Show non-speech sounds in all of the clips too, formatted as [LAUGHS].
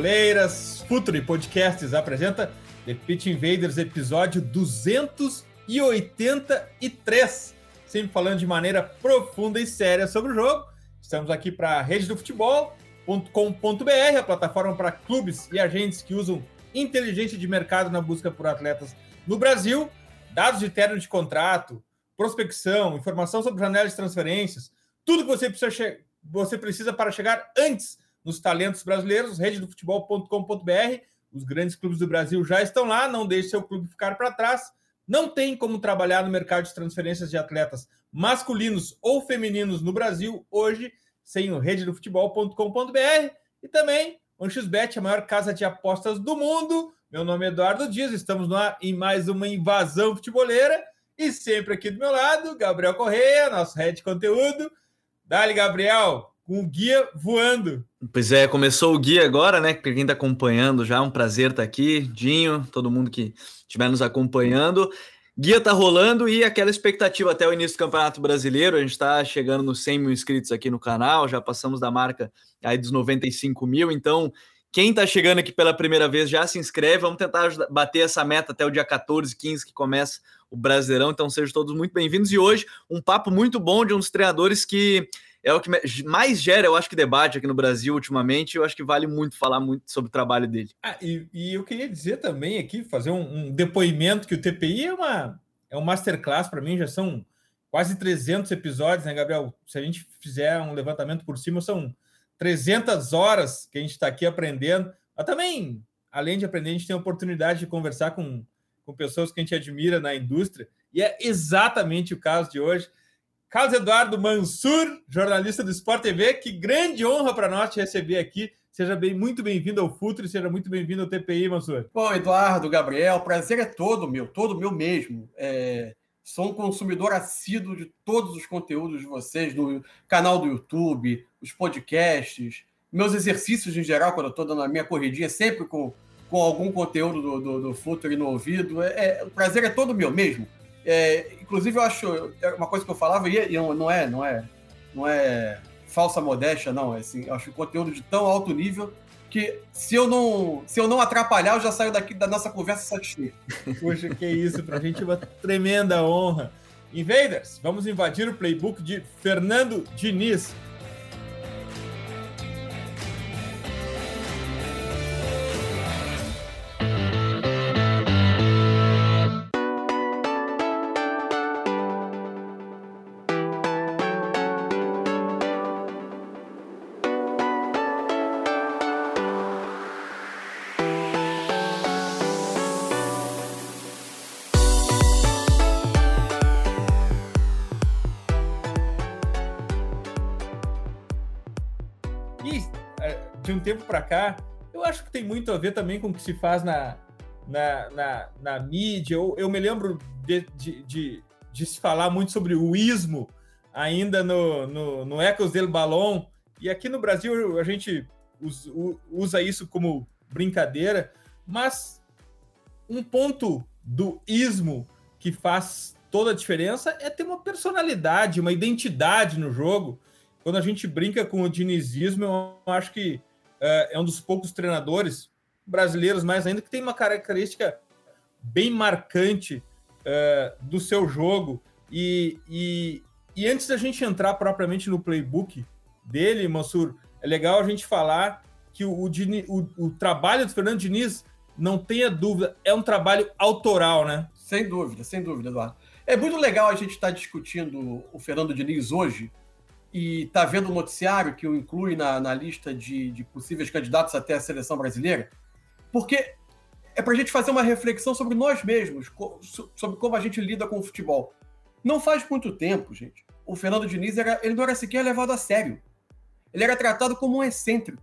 Futeboleiras! Futuri Podcasts apresenta The Pitch Invaders, episódio 283. Sempre falando de maneira profunda e séria sobre o jogo. Estamos aqui para a rede do futebol.com.br, a plataforma para clubes e agentes que usam inteligência de mercado na busca por atletas no Brasil. Dados de término de contrato, prospecção, informação sobre janelas de transferências, tudo que você precisa você precisa para chegar antes nos talentos brasileiros, rededofutebol.com.br. Os grandes clubes do Brasil já estão lá, não deixe seu clube ficar para trás. Não tem como trabalhar no mercado de transferências de atletas masculinos ou femininos no Brasil hoje sem o rededofutebol.com.br e também o XBet, a maior casa de apostas do mundo. Meu nome é Eduardo Dias, estamos lá em mais uma invasão futeboleira e sempre aqui do meu lado, Gabriel Correia, nosso head de conteúdo. Dali, Gabriel, o guia voando. Pois é, começou o guia agora, né? Para quem está acompanhando já, um prazer estar tá aqui, Dinho, todo mundo que estiver nos acompanhando. Guia tá rolando e aquela expectativa até o início do Campeonato Brasileiro. A gente está chegando nos 100 mil inscritos aqui no canal, já passamos da marca aí dos 95 mil. Então, quem está chegando aqui pela primeira vez já se inscreve. Vamos tentar bater essa meta até o dia 14, 15, que começa o Brasileirão. Então sejam todos muito bem-vindos. E hoje, um papo muito bom de um dos treinadores que é o que mais gera, eu acho que debate aqui no Brasil ultimamente. Eu acho que vale muito falar muito sobre o trabalho dele. Ah, e, e, eu queria dizer também aqui, fazer um, um, depoimento que o TPI é uma é um masterclass para mim, já são quase 300 episódios, né, Gabriel? Se a gente fizer um levantamento por cima, são 300 horas que a gente está aqui aprendendo. Mas também, além de aprender, a gente tem a oportunidade de conversar com com pessoas que a gente admira na indústria, e é exatamente o caso de hoje. Carlos Eduardo Mansur, jornalista do Sport TV, que grande honra para nós te receber aqui. Seja bem, muito bem-vindo ao Futuro e seja muito bem-vindo ao TPI, Mansur. Bom, Eduardo, Gabriel, prazer é todo meu, todo meu mesmo. É, sou um consumidor assíduo de todos os conteúdos de vocês, do canal do YouTube, os podcasts, meus exercícios em geral, quando eu estou dando a minha corridinha, sempre com com algum conteúdo do, do, do Futuri no ouvido. É, é, o prazer é todo meu mesmo. É, inclusive, eu acho é uma coisa que eu falava, e não é, não é, não é falsa modéstia, não. É assim, eu acho conteúdo de tão alto nível que se eu não se eu não atrapalhar, eu já saio daqui da nossa conversa satisfeito. [LAUGHS] Poxa, que isso, pra gente é uma tremenda honra. Invaders, vamos invadir o playbook de Fernando Diniz. Para cá, eu acho que tem muito a ver também com o que se faz na, na, na, na mídia. Eu, eu me lembro de, de, de, de, se falar muito sobre o ismo ainda no, no, no Ecos del Balão. E aqui no Brasil a gente usa, isso como brincadeira, mas um ponto do ismo que faz toda a diferença é ter uma personalidade, uma identidade no jogo. Quando a gente brinca com o dinizismo, eu acho que é, é um dos poucos treinadores brasileiros, mais ainda, que tem uma característica bem marcante é, do seu jogo. E, e, e, antes da gente entrar propriamente no playbook dele, Mansur, é legal a gente falar que o, o, o trabalho do Fernando Diniz, não tenha dúvida, é um trabalho autoral, né? Sem dúvida, sem dúvida, Eduardo. É muito legal a gente estar discutindo o Fernando Diniz hoje, e está vendo o noticiário que o inclui na, na lista de, de possíveis candidatos até a seleção brasileira, porque é para a gente fazer uma reflexão sobre nós mesmos, sobre como a gente lida com o futebol. Não faz muito tempo, gente. O Fernando Diniz era, ele não era sequer levado a sério. Ele era tratado como um excêntrico.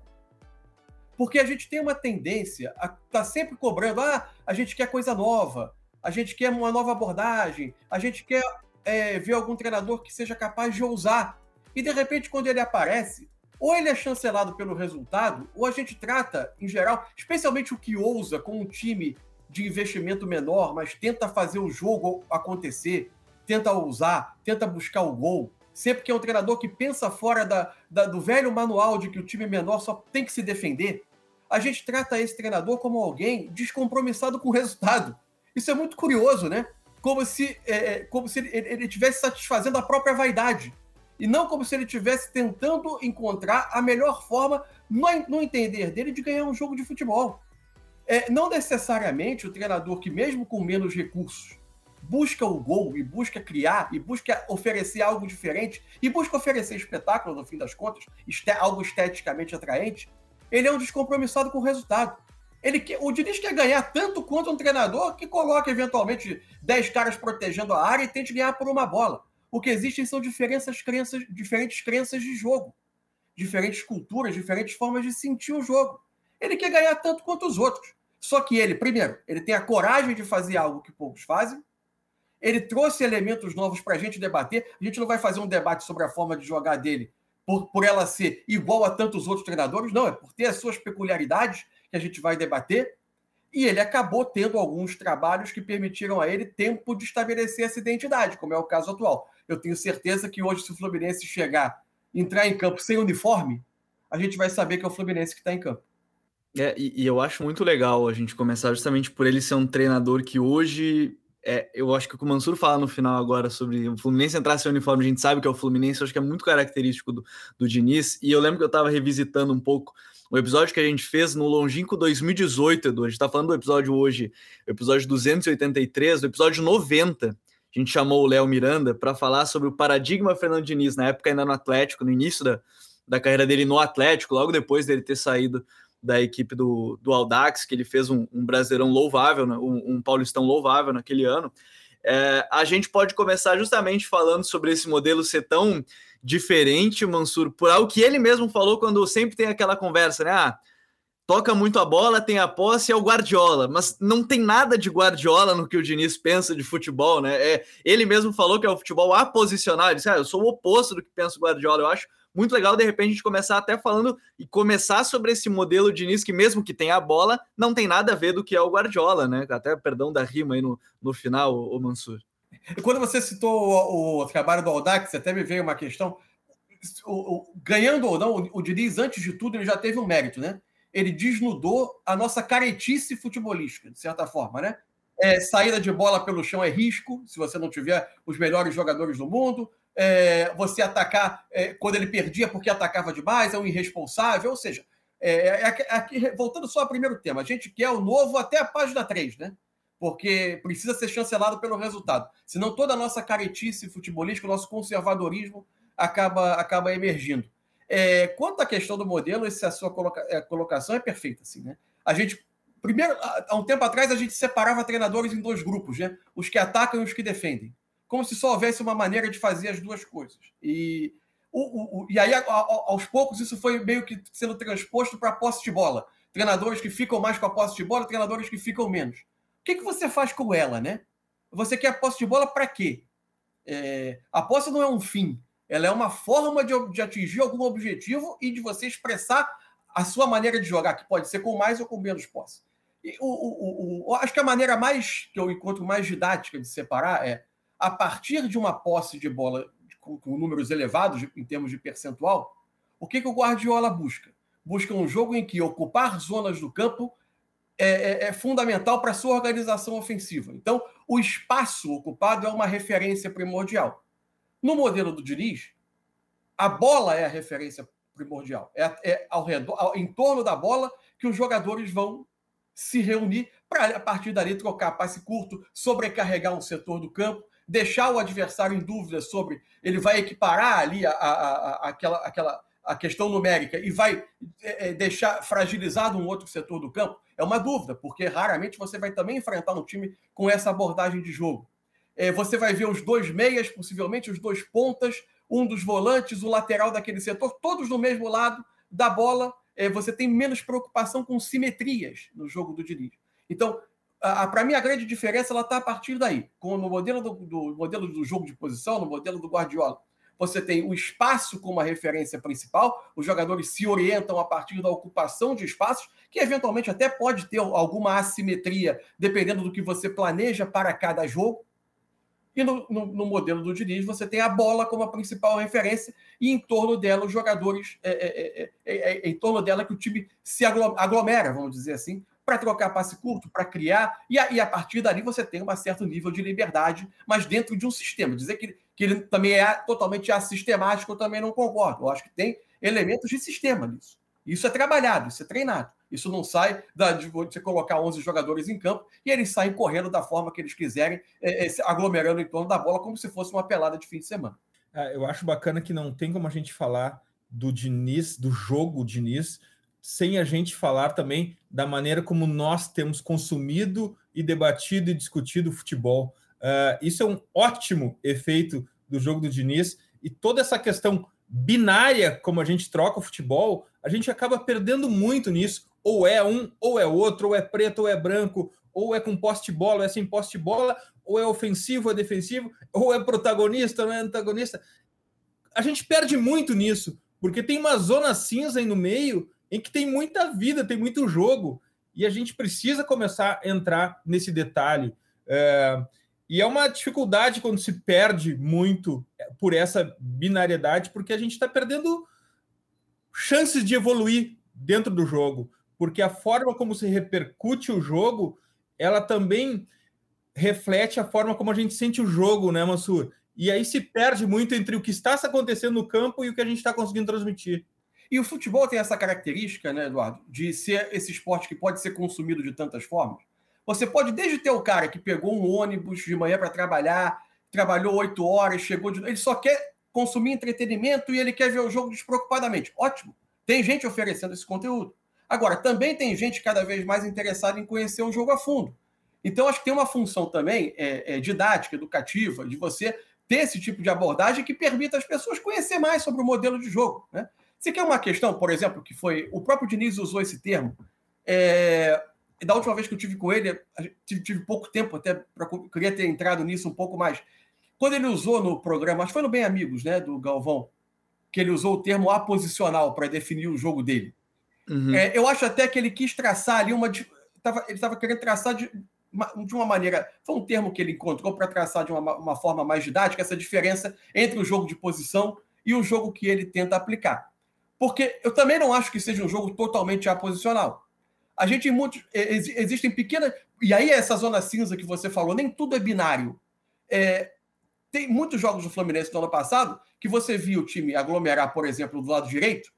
Porque a gente tem uma tendência a estar tá sempre cobrando: ah, a gente quer coisa nova, a gente quer uma nova abordagem, a gente quer é, ver algum treinador que seja capaz de ousar. E de repente, quando ele aparece, ou ele é chancelado pelo resultado, ou a gente trata, em geral, especialmente o que ousa com um time de investimento menor, mas tenta fazer o jogo acontecer, tenta ousar, tenta buscar o gol. Sempre que é um treinador que pensa fora da, da, do velho manual de que o time menor só tem que se defender, a gente trata esse treinador como alguém descompromissado com o resultado. Isso é muito curioso, né? como se, é, é como se ele, ele estivesse satisfazendo a própria vaidade. E não como se ele estivesse tentando encontrar a melhor forma, no, no entender dele, de ganhar um jogo de futebol. É, não necessariamente o treinador que, mesmo com menos recursos, busca o gol e busca criar e busca oferecer algo diferente e busca oferecer espetáculo, no fim das contas, algo esteticamente atraente, ele é um descompromissado com o resultado. Ele quer, o Diniz quer ganhar tanto quanto um treinador que coloca eventualmente 10 caras protegendo a área e tente ganhar por uma bola. O que existem são diferentes crenças, diferentes crenças de jogo, diferentes culturas, diferentes formas de sentir o jogo. Ele quer ganhar tanto quanto os outros. Só que ele, primeiro, ele tem a coragem de fazer algo que poucos fazem. Ele trouxe elementos novos para a gente debater. A gente não vai fazer um debate sobre a forma de jogar dele por, por ela ser igual a tantos outros treinadores, não, é por ter as suas peculiaridades que a gente vai debater. E ele acabou tendo alguns trabalhos que permitiram a ele tempo de estabelecer essa identidade, como é o caso atual. Eu tenho certeza que hoje, se o Fluminense chegar, entrar em campo sem uniforme, a gente vai saber que é o Fluminense que está em campo. É, e, eu acho muito legal a gente começar justamente por ele ser um treinador que hoje. É, eu acho que o que o Mansur fala no final agora sobre o Fluminense entrar sem uniforme, a gente sabe que é o Fluminense, eu acho que é muito característico do, do Diniz. E eu lembro que eu estava revisitando um pouco o episódio que a gente fez no longínquo 2018, Edu. A gente está falando do episódio hoje, episódio 283, do episódio 90. A gente chamou o Léo Miranda para falar sobre o paradigma Fernando Diniz, na época ainda no Atlético, no início da, da carreira dele no Atlético, logo depois dele ter saído da equipe do, do Aldax, que ele fez um, um brasileirão louvável, né, um, um paulistão louvável naquele ano. É, a gente pode começar justamente falando sobre esse modelo ser tão diferente, Mansur, por algo que ele mesmo falou quando sempre tem aquela conversa, né? Ah, toca muito a bola, tem a posse, é o Guardiola, mas não tem nada de Guardiola no que o Diniz pensa de futebol, né? É, ele mesmo falou que é o futebol aposicional, ele disse, ah, eu sou o oposto do que pensa o Guardiola, eu acho muito legal de repente a gente começar até falando e começar sobre esse modelo Diniz que mesmo que tenha a bola, não tem nada a ver do que é o Guardiola, né? Até perdão da rima aí no, no final, o Mansur. Quando você citou o, o trabalho do Audax, até me veio uma questão. O, o, ganhando ou não, o, Diniz, antes de tudo, ele já teve um mérito, né? Ele desnudou a nossa caretice futebolística, de certa forma, né? É, saída de bola pelo chão é risco, se você não tiver os melhores jogadores do mundo. É, você atacar é, quando ele perdia porque atacava demais, é um irresponsável. Ou seja, é, é aqui, voltando só ao primeiro tema, a gente quer o novo até a página 3, né? Porque precisa ser chancelado pelo resultado. Senão toda a nossa caretice futebolística, o nosso conservadorismo acaba, acaba emergindo. É, quanto à questão do modelo, essa sua coloca, é, colocação é perfeita. Assim, né? A gente, primeiro, há um tempo atrás, a gente separava treinadores em dois grupos, né? os que atacam e os que defendem. Como se só houvesse uma maneira de fazer as duas coisas. E, o, o, e aí, aos poucos, isso foi meio que sendo transposto para a posse de bola. Treinadores que ficam mais com a posse de bola, treinadores que ficam menos que, que você faz com ela, né? Você quer a posse de bola para quê? É, a posse não é um fim, ela é uma forma de, de, atingir algum objetivo e de você expressar a sua maneira de jogar, que pode ser com mais ou com menos posse. E o, o, o, acho que a maneira mais que eu encontro mais didática de separar é a partir de uma posse de bola com, com números elevados em termos de percentual, o que, que o Guardiola busca? Busca um jogo em que ocupar zonas do campo é, é, é fundamental para a sua organização ofensiva. Então, o espaço ocupado é uma referência primordial. No modelo do Diniz, a bola é a referência primordial. É, é ao redor, ao, em torno da bola que os jogadores vão se reunir para, a partir dali, trocar passe curto, sobrecarregar um setor do campo, deixar o adversário em dúvida sobre ele vai equiparar ali a, a, a, aquela, aquela a questão numérica e vai é, é, deixar fragilizado um outro setor do campo, é uma dúvida, porque raramente você vai também enfrentar um time com essa abordagem de jogo. é, você vai ver os dois meias, possivelmente os dois pontas, um dos volantes, o lateral daquele setor, todos no mesmo lado da bola. É, você tem menos preocupação com simetrias no jogo do Diniz. Então, para mim, a grande diferença ela está a partir daí. Com, no modelo do, do, modelo do jogo de posição, no modelo do Guardiola, você tem o espaço como a referência principal, os jogadores se orientam a partir da ocupação de espaços, que eventualmente até pode ter alguma assimetria, dependendo do que você planeja para cada jogo. E no, no, no, modelo do Diniz, você tem a bola como a principal referência, e em torno dela os jogadores, é, é, é, é em torno dela que o time se aglomera, vamos dizer assim, para trocar passe curto, para criar, e a, e a, partir dali você tem um certo nível de liberdade, mas dentro de um sistema. Dizer que, que ele também é totalmente assistemático, eu também não concordo. Eu acho que tem elementos de sistema nisso. Isso é trabalhado, isso é treinado. Isso não sai da, de você colocar 11 jogadores em campo e eles saem correndo da forma que eles quiserem, é, é, aglomerando em torno da bola, como se fosse uma pelada de fim de semana. É, eu acho bacana que não tem como a gente falar do Diniz, do jogo Diniz, sem a gente falar também da maneira como nós temos consumido e debatido e discutido o futebol. Uh, isso é um ótimo efeito do jogo do Diniz e toda essa questão binária, como a gente troca o futebol, a gente acaba perdendo muito nisso. Ou é um, ou é outro, ou é preto, ou é branco, ou é com poste bola, ou é sem poste bola, ou é ofensivo, ou é defensivo, ou é protagonista, ou é antagonista. A gente perde muito nisso, porque tem uma zona cinza aí no meio em que tem muita vida, tem muito jogo, e a gente precisa começar a entrar nesse detalhe. É, e é uma dificuldade quando se perde muito por essa binariedade, porque a gente está perdendo chances de evoluir dentro do jogo, porque a forma como se repercute o jogo, ela também reflete a forma como a gente sente o jogo, né, Mansur? E aí se perde muito entre o que está acontecendo no campo e o que a gente está conseguindo transmitir. E o futebol tem essa característica, né, Eduardo, de ser esse esporte que pode ser consumido de tantas formas. Você pode desde ter o cara que pegou um ônibus de manhã para trabalhar, trabalhou oito horas, chegou de. Ele só quer consumir entretenimento e ele quer ver o jogo despreocupadamente. Ótimo. Tem gente oferecendo esse conteúdo. Agora, também tem gente cada vez mais interessada em conhecer o jogo a fundo. Então, acho que tem uma função também é, é, didática, educativa, de você ter esse tipo de abordagem que permita as pessoas conhecer mais sobre o modelo de jogo. Né? Você quer uma questão, por exemplo, que foi. O próprio Diniz usou esse termo. É, da última vez que eu tive com ele, tive, tive pouco tempo até para queria ter entrado nisso um pouco mais. Quando ele usou no programa, acho que foi no Bem Amigos, né, do Galvão, que ele usou o termo aposicional para definir o jogo dele. Uhum. É, eu acho até que ele quis traçar ali uma. Tava, ele estava querendo traçar de uma, de uma maneira. Foi um termo que ele encontrou para traçar de uma, uma forma mais didática essa diferença entre o jogo de posição e o jogo que ele tenta aplicar. Porque eu também não acho que seja um jogo totalmente aposicional. A gente, muitos, existem pequenas. E aí, essa zona cinza que você falou, nem tudo é binário. É, tem muitos jogos do Fluminense do ano passado que você viu o time aglomerar, por exemplo, do lado direito,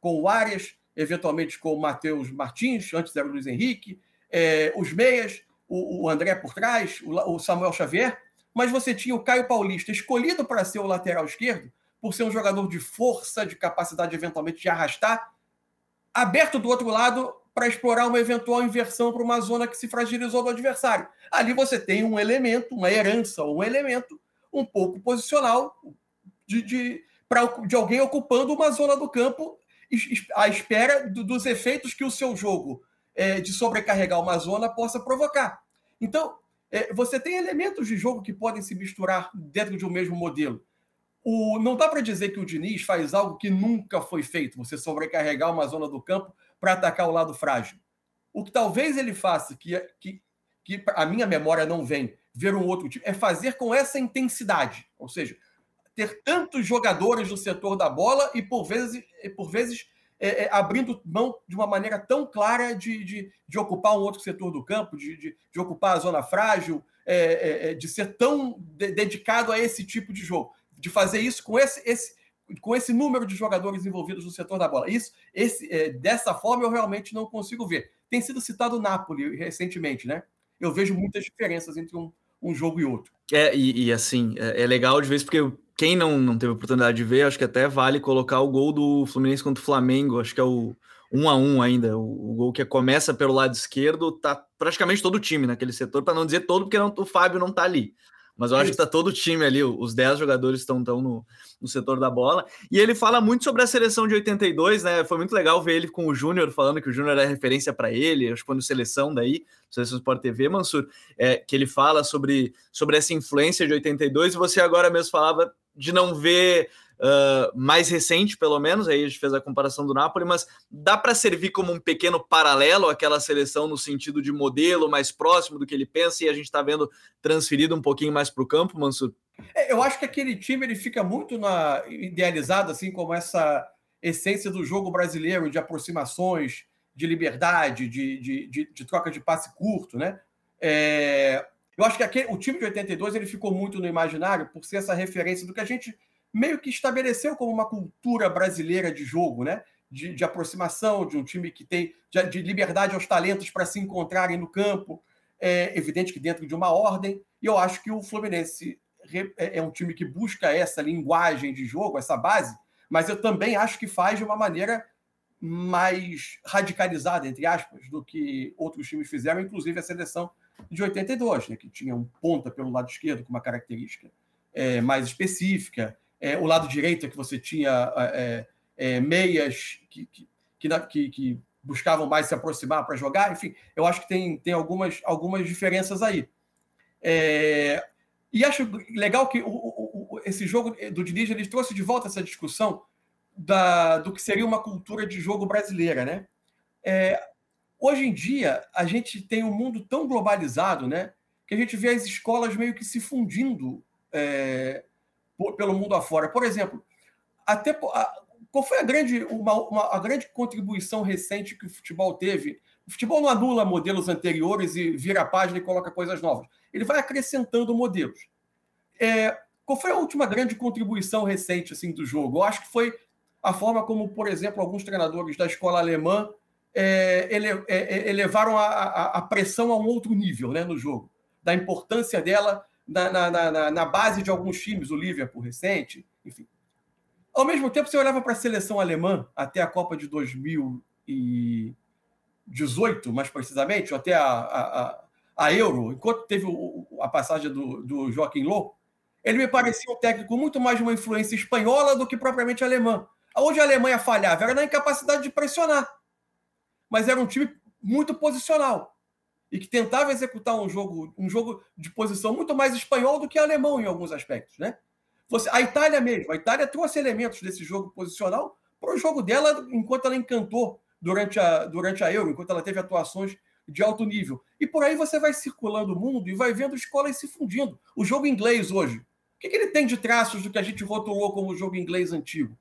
com o Arias, eventualmente com o Matheus Martins, antes era o Luiz Henrique, é, os meias, o, o, André por trás, o, o Samuel Xavier, mas você tinha o Caio Paulista escolhido para ser o lateral esquerdo, por ser um jogador de força, de capacidade eventualmente de arrastar, aberto do outro lado para explorar uma eventual inversão para uma zona que se fragilizou do adversário. Ali você tem um elemento, uma herança, um elemento um pouco posicional de, de, pra, de alguém ocupando uma zona do campo à espera do, dos efeitos que o seu jogo é, de sobrecarregar uma zona possa provocar. Então, é, você tem elementos de jogo que podem se misturar dentro de um mesmo modelo. O, não dá para dizer que o Diniz faz algo que nunca foi feito, você sobrecarregar uma zona do campo para atacar o lado frágil. O que talvez ele faça, que, que, que a minha memória não vem, ver um outro time, é fazer com essa intensidade. Ou seja, ter tantos jogadores no setor da bola e, por vezes, por vezes é, é, abrindo mão de uma maneira tão clara de, de, de ocupar um outro setor do campo, de, de, de ocupar a zona frágil, é, é, é de ser tão de, dedicado a esse tipo de jogo, de fazer isso com esse, esse, com esse número de jogadores envolvidos no setor da bola. Isso, esse, é, dessa forma, eu realmente não consigo ver. Tem sido citado o Napoli recentemente, né? Eu vejo muitas diferenças entre um, um jogo e outro. É, e, e assim, é, é, legal de vez, porque quem não, não teve oportunidade de ver, acho que até vale colocar o gol do Fluminense contra o Flamengo, acho que é o 1 a 1 ainda, o, o gol que começa pelo lado esquerdo, tá praticamente todo o time naquele setor, para não dizer todo, porque não, o Fábio não tá ali. Mas eu acho que tá todo o time ali, os 10 jogadores estão tão no, no setor da bola. E ele fala muito sobre a seleção de 82, né? Foi muito legal ver ele com o Júnior falando que o Júnior é referência para ele, acho que no Seleção daí, Seleção Sport TV, Mansur, é, que ele fala sobre, sobre essa influência de 82, e você agora mesmo falava de não ver uh, mais recente, pelo menos, aí a gente fez a comparação do Napoli, mas dá para servir como um pequeno paralelo àquela seleção no sentido de modelo mais próximo do que ele pensa e a gente está vendo transferido um pouquinho mais para o campo, Mansur? É, eu acho que aquele time ele fica muito na, idealizado assim como essa essência do jogo brasileiro de aproximações, de liberdade, de, de, de, de troca de passe curto, né? É, eu acho que aquele, o time de 82 ele ficou muito no imaginário por ser essa referência do que a gente meio que estabeleceu como uma cultura brasileira de jogo, né? De, de aproximação, de um time que tem de, de liberdade aos talentos para se encontrarem no campo. É evidente que dentro de uma ordem, e eu acho que o Fluminense é, é um time que busca essa linguagem de jogo, essa base, mas eu também acho que faz de uma maneira mais radicalizada, entre aspas, do que outros times fizeram, inclusive a seleção de 82, né, que tinha um ponta pelo lado esquerdo com uma característica é, mais específica, é, o lado direito é que você tinha é, é, meias que, que, que, que, buscavam mais se aproximar para jogar. Enfim, eu acho que tem, tem algumas, algumas diferenças aí. É, e acho legal que o, o, esse jogo do Diniz ele trouxe de volta essa discussão da, do que seria uma cultura de jogo brasileira, né? É, hoje em dia a gente tem um mundo tão globalizado, né? Que a gente vê as escolas meio que se fundindo é, pelo mundo afora. Por exemplo, até qual foi a grande, uma, uma, a grande contribuição recente que o futebol teve? O futebol não anula modelos anteriores e vira a página e coloca coisas novas. Ele vai acrescentando modelos. É, qual foi a última grande contribuição recente assim do jogo? Eu acho que foi a forma como, por exemplo, alguns treinadores da escola alemã é, ele, é, é elevaram a, a, a, pressão a um outro nível né, no jogo, da importância dela na, na, na, na base de alguns times, o Liverpool recente, enfim. Ao mesmo tempo, você olhava para a seleção alemã até a Copa de 2018, mais precisamente, ou até a, a, a Euro, enquanto teve a passagem do, do Joaquim Low, ele me parecia um técnico muito mais de uma influência espanhola do que propriamente alemã. Onde a Alemanha falhava era na incapacidade de pressionar. Mas era um time muito posicional e que tentava executar um jogo, um jogo de posição muito mais espanhol do que alemão em alguns aspectos, né? Você, a Itália mesmo, a Itália trouxe elementos desse jogo posicional para o jogo dela enquanto ela encantou durante a, durante a Euro, enquanto ela teve atuações de alto nível. E por aí você vai circulando o mundo e vai vendo escolas se fundindo. O jogo inglês hoje, o que, que ele tem de traços do que a gente rotulou como jogo inglês antigo?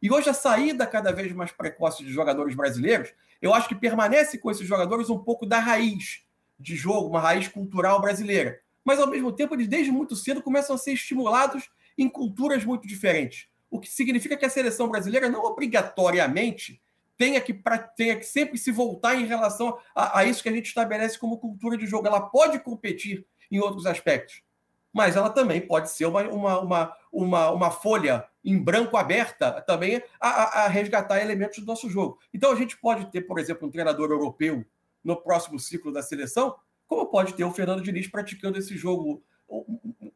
E hoje a saída cada vez mais precoce de jogadores brasileiros, eu acho que permanece com esses jogadores um pouco da raiz de jogo, uma raiz cultural brasileira. Mas, ao mesmo tempo, eles desde muito cedo começam a ser estimulados em culturas muito diferentes. O que significa que a seleção brasileira não obrigatoriamente tenha que, pra, tenha que sempre se voltar em relação a, a isso que a gente estabelece como cultura de jogo. Ela pode competir em outros aspectos, mas ela também pode ser uma, uma, uma, uma, uma folha em branco aberta também a, a, resgatar elementos do nosso jogo. Então a gente pode ter, por exemplo, um treinador europeu no próximo ciclo da seleção, como pode ter o Fernando Diniz praticando esse jogo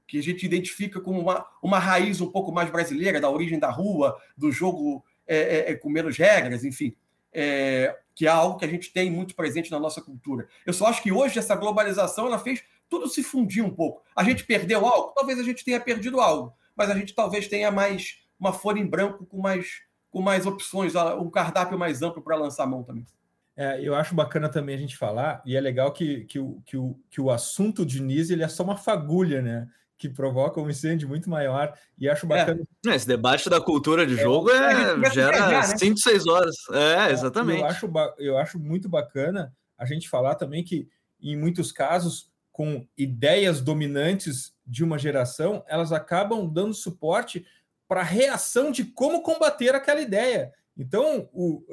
que a gente identifica como uma, uma raiz um pouco mais brasileira, da origem da rua, do jogo é, é, é, com menos regras, enfim, é, que é algo que a gente tem muito presente na nossa cultura. Eu só acho que hoje essa globalização ela fez tudo se fundir um pouco. A gente perdeu algo? Talvez a gente tenha perdido algo, mas a gente talvez tenha mais uma folha em branco com mais, com mais opções, um cardápio mais amplo para lançar a mão também. É, eu acho bacana também a gente falar, e é legal que, que, o, que, o, que o assunto Diniz ele é só uma fagulha, né? Que provoca um incêndio muito maior. E acho é. bacana. É. Esse debate da cultura de é, jogo é, gera 5, 6 né? horas. É, exatamente. Eu acho, eu acho muito bacana a gente falar também que, em muitos casos, com ideias dominantes de uma geração, elas acabam dando suporte para a reação de como combater aquela ideia. Então, o,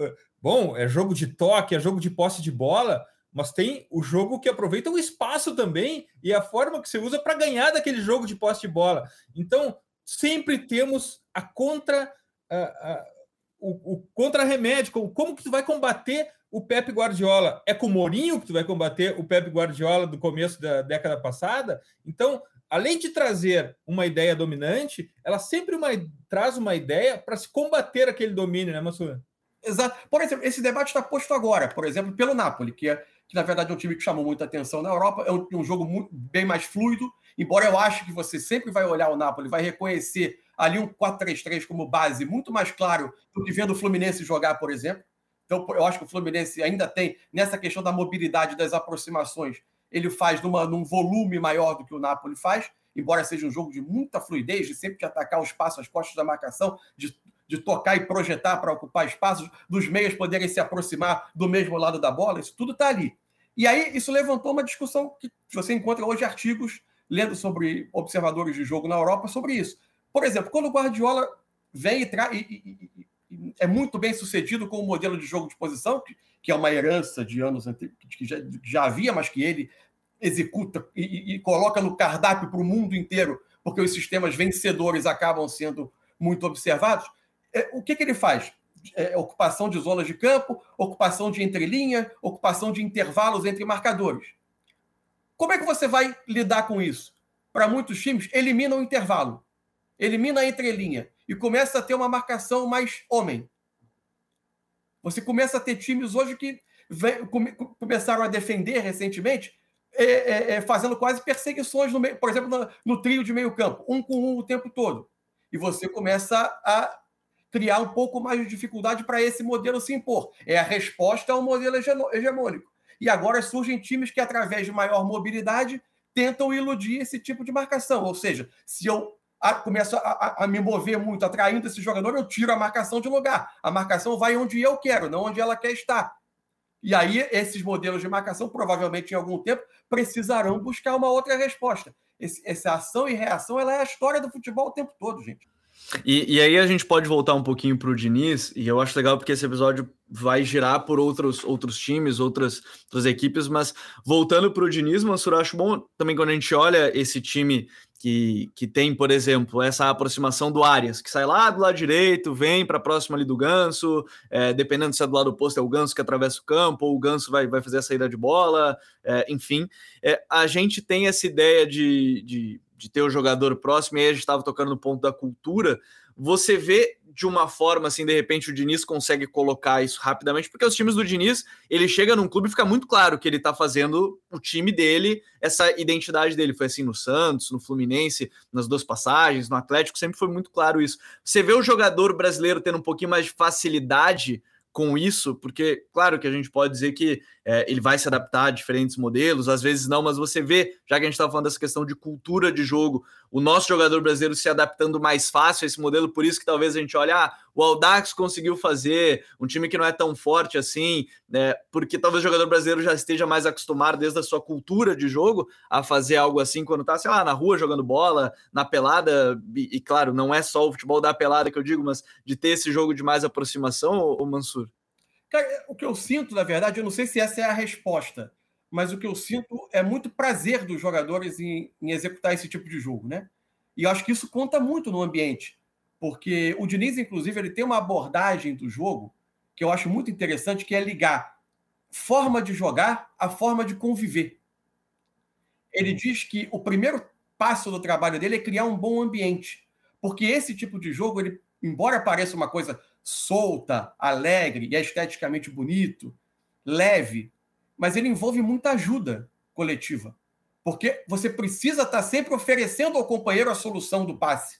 Bom, é jogo de toque, é jogo de posse de bola, mas tem o jogo que aproveita o espaço também e a forma que você usa para ganhar daquele jogo de posse de bola. Então, sempre temos a contra a, a, o, o contra-remédio, como que tu vai combater o Pepe Guardiola? É com o Mourinho que tu vai combater o Pepe Guardiola do começo da década passada? Então, além de trazer uma ideia dominante, ela sempre uma, traz uma ideia para se combater aquele domínio, né, Massura? Exato. Por exemplo, esse debate está posto agora, por exemplo, pelo Napoli, que, é, que na verdade é um time que chamou muita atenção na Europa, é um, um jogo muito, bem mais fluido, embora eu ache que você sempre vai olhar o Napoli, vai reconhecer ali um 4-3-3 como base muito mais claro do que vendo o Fluminense jogar, por exemplo. Então, eu acho que o Fluminense ainda tem, nessa questão da mobilidade das aproximações, ele faz numa, num volume maior do que o Napoli faz, embora seja um jogo de muita fluidez, de sempre de atacar o espaço, as costas da marcação, de, de tocar e projetar para ocupar espaços, dos meias poderem se aproximar do mesmo lado da bola, isso tudo está ali. E aí isso levantou uma discussão que você encontra hoje artigos lendo sobre observadores de jogo na Europa sobre isso. Por exemplo, quando o Guardiola vem e, e, e, e é muito bem sucedido com o modelo de jogo de posição, que, que é uma herança de anos que já, já havia, mas que ele executa e coloca no cardápio para o mundo inteiro, porque os sistemas vencedores acabam sendo muito observados. É, o que, que ele faz? É, ocupação de zonas de campo, ocupação de entrelinha, ocupação de intervalos entre marcadores. Como é que você vai lidar com isso? Para muitos times, elimina o intervalo, elimina a entrelinha e começa a ter uma marcação mais homem. Você começa a ter times hoje que vem, come, começaram a defender recentemente é, é, é, fazendo quase perseguições, no meio, por exemplo, no, no, trio de meio campo, um com um o tempo todo. E você começa a criar um pouco mais de dificuldade para esse modelo se impor. É a resposta ao modelo hegemônico. E agora surgem times que, através de maior mobilidade, tentam iludir esse tipo de marcação. Ou seja, se eu começo a, a, a, me mover muito, atraindo esse jogador, eu tiro a marcação de lugar. A marcação vai onde eu quero, não onde ela quer estar. E aí, esses modelos de marcação, provavelmente em algum tempo, precisarão buscar uma outra resposta. Esse, essa ação e reação ela é a história do futebol o tempo todo, gente. E, e aí a gente pode voltar um pouquinho para o Diniz, e eu acho legal porque esse episódio vai girar por outros, outros times, outras, outras equipes, mas voltando para o Diniz, Mansur, acho bom também quando a gente olha esse time que, que tem, por exemplo, essa aproximação do Arias, que sai lá do lado direito, vem para próxima ali do Ganso, é, dependendo se é do lado oposto, é o Ganso que atravessa o campo, ou o Ganso vai, vai fazer a saída de bola, é, enfim. É, a gente tem essa ideia de, de, de ter o jogador próximo, e aí a gente estava tocando no ponto da cultura, você vê de uma forma assim, de repente o Diniz consegue colocar isso rapidamente, porque os times do Diniz, ele chega num clube e fica muito claro que ele tá fazendo o time dele, essa identidade dele. Foi assim no Santos, no Fluminense, nas duas passagens, no Atlético, sempre foi muito claro isso. Você vê o jogador brasileiro tendo um pouquinho mais de facilidade com isso, porque, claro que a gente pode dizer que é, ele vai se adaptar a diferentes modelos, às vezes não, mas você vê, já que a gente estava falando dessa questão de cultura de jogo, o nosso jogador brasileiro se adaptando mais fácil a esse modelo, por isso que talvez a gente olhe, ah, o Aldax conseguiu fazer, um time que não é tão forte assim, né, porque talvez o jogador brasileiro já esteja mais acostumado desde a sua cultura de jogo a fazer algo assim quando tá, sei lá, na rua jogando bola, na pelada, e, e claro, não é só o futebol da pelada que eu digo, mas de ter esse jogo de mais aproximação, o Mansur? Cara, o que eu sinto, na verdade, eu não sei se essa é a resposta, mas o que eu sinto é muito prazer dos jogadores em, em executar esse tipo de jogo, né? E eu acho que isso conta muito no ambiente porque o Diniz, inclusive, ele tem uma abordagem do jogo que eu acho muito interessante, que é ligar forma de jogar à forma de conviver. Ele diz que o primeiro passo do trabalho dele é criar um bom ambiente, porque esse tipo de jogo, ele, embora pareça uma coisa solta, alegre e esteticamente bonito, leve, mas ele envolve muita ajuda coletiva, porque você precisa estar sempre oferecendo ao companheiro a solução do passe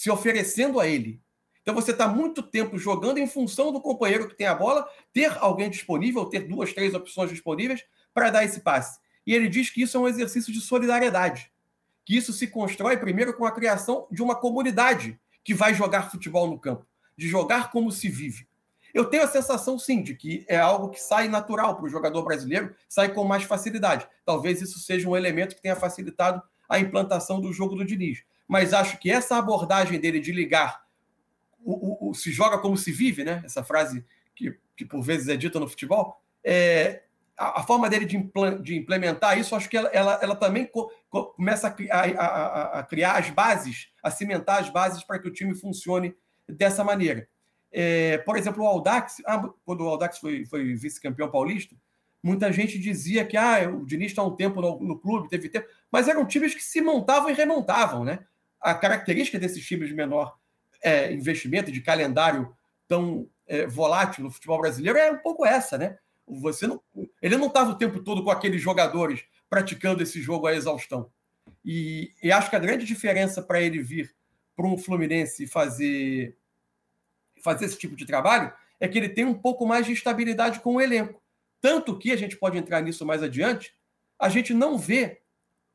se oferecendo a ele. Então você está muito tempo jogando em função do companheiro que tem a bola, ter alguém disponível, ter duas, três opções disponíveis para dar esse passe. E ele diz que isso é um exercício de solidariedade, que isso se constrói primeiro com a criação de uma comunidade que vai jogar futebol no campo, de jogar como se vive. Eu tenho a sensação, sim, de que é algo que sai natural para o jogador brasileiro, sai com mais facilidade. Talvez isso seja um elemento que tenha facilitado a implantação do jogo do Diniz mas acho que essa abordagem dele de ligar o, o, o, se joga como se vive, né? Essa frase que, que por vezes é dita no futebol, é, a, a forma dele de, impl, de, implementar isso, acho que ela, ela, ela também co, co, começa a, a, a, criar as bases, a cimentar as bases para que o time funcione dessa maneira. É, por exemplo, o Aldax, ah, quando o Aldax foi, foi vice-campeão paulista, Muita gente dizia que ah, o Diniz está um tempo no, no, clube, teve tempo, mas eram times que se montavam e remontavam, né? A característica desses times de menor é, investimento, de calendário tão é, volátil no futebol brasileiro é um pouco essa, né? Você não, ele não estava o tempo todo com aqueles jogadores praticando esse jogo à exaustão. E, e acho que a grande diferença para ele vir para um Fluminense fazer fazer esse tipo de trabalho é que ele tem um pouco mais de estabilidade com o elenco. Tanto que a gente pode entrar nisso mais adiante, a gente não vê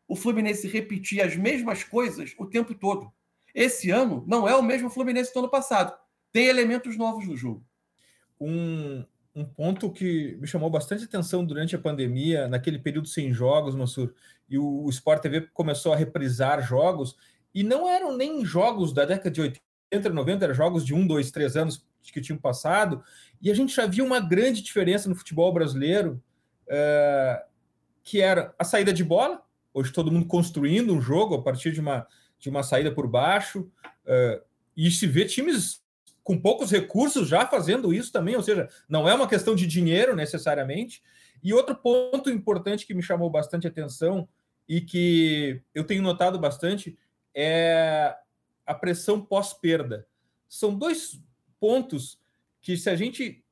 o Fluminense repetir as mesmas coisas o tempo todo. Esse ano não é o mesmo Fluminense do ano passado. Tem elementos novos no jogo. Um, um ponto que me chamou bastante atenção durante a pandemia, naquele período sem jogos, Mansur, e o, o Sport TV começou a reprisar jogos, e não eram nem jogos da década de 80, 90, eram jogos de um, dois, três anos que tinham passado, e a gente já viu uma grande diferença no futebol brasileiro, é, que era a saída de bola, hoje todo mundo construindo um jogo a partir de uma, de uma saída por baixo, é, e se vê times com poucos recursos já fazendo isso também, ou seja, não é uma questão de dinheiro necessariamente. E outro ponto importante que me chamou bastante atenção e que eu tenho notado bastante é a pressão pós-perda. São dois pontos que, se a gente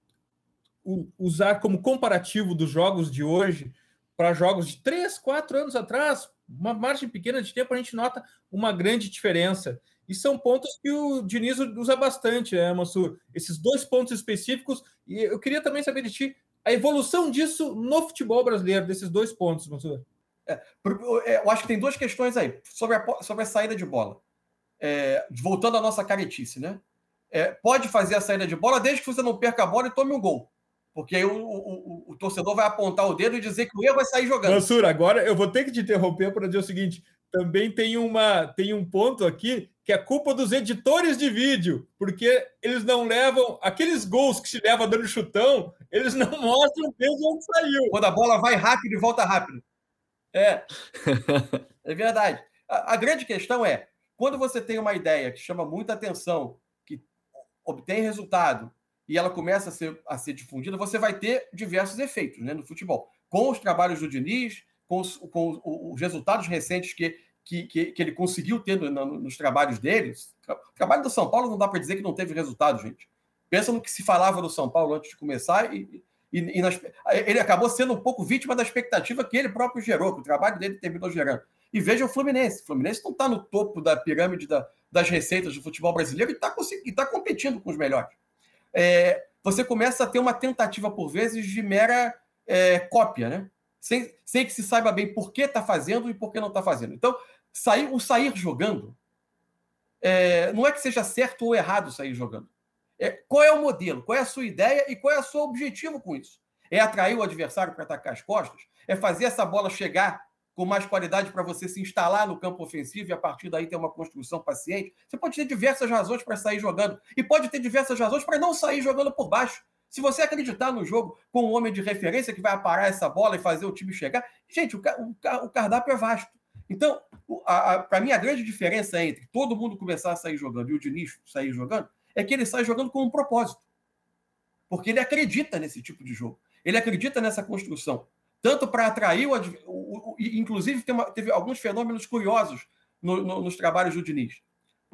usar como comparativo dos jogos de hoje para jogos de três, quatro anos atrás, uma margem pequena de tempo, a gente nota uma grande diferença. E são pontos que o Diniz usa bastante, né, Mansur? Esses dois pontos específicos. E eu queria também saber de ti a evolução disso no futebol brasileiro, desses dois pontos, Mansur. É, é eu acho que tem duas questões aí sobre a, sobre a saída de bola. É, voltando à nossa caretice, né? é, pode fazer a saída de bola desde que você não perca a bola e tome um gol. Porque aí o, o, o, torcedor vai apontar o dedo e dizer que o erro vai sair jogando. Mansur, agora eu vou ter que te interromper para dizer o seguinte: também tem, uma, tem um ponto aqui que é culpa dos editores de vídeo, porque eles não levam aqueles gols que se leva dando chutão, eles não [LAUGHS] mostram desde onde saiu. Quando a bola vai rápido e volta rápido. É. [LAUGHS] é verdade. A, a grande questão é: quando você tem uma ideia que chama muita atenção obtém resultado e ela começa a ser, a ser difundida, você vai ter diversos efeitos né, no futebol. Com os trabalhos do Diniz, com os, com os resultados recentes que, que, que, que ele conseguiu ter no, no, nos trabalhos deles. O trabalho do São Paulo não dá para dizer que não teve resultado, gente. Pensa no que se falava do São Paulo antes de começar e, e, e nas, ele acabou sendo um pouco vítima da expectativa que ele próprio gerou, que o trabalho dele terminou gerando. E veja o Fluminense. O Fluminense não está no topo da pirâmide da, das receitas do futebol brasileiro e está tá competindo com os melhores. É, você começa a ter uma tentativa, por vezes, de mera é, cópia, né? Sem, sem que se saiba bem por que está fazendo e por que não está fazendo. Então, sair, o sair jogando é, não é que seja certo ou errado sair jogando. É, qual é o modelo? Qual é a sua ideia e qual é o seu objetivo com isso? É atrair o adversário para atacar as costas? É fazer essa bola chegar com mais qualidade para você se instalar no campo ofensivo e a partir daí ter uma construção paciente. Você pode ter diversas razões para sair jogando e pode ter diversas razões para não sair jogando por baixo. Se você acreditar no jogo com um homem de referência que vai aparar essa bola e fazer o time chegar, gente, o, o, o cardápio é vasto. Então, para mim, a grande diferença entre todo mundo começar a sair jogando e o Diniz sair jogando é que ele sai jogando com um propósito. Porque ele acredita nesse tipo de jogo. Ele acredita nessa construção tanto para atrair o, o, o, inclusive uma, teve alguns fenômenos curiosos no, no, nos trabalhos do Diniz.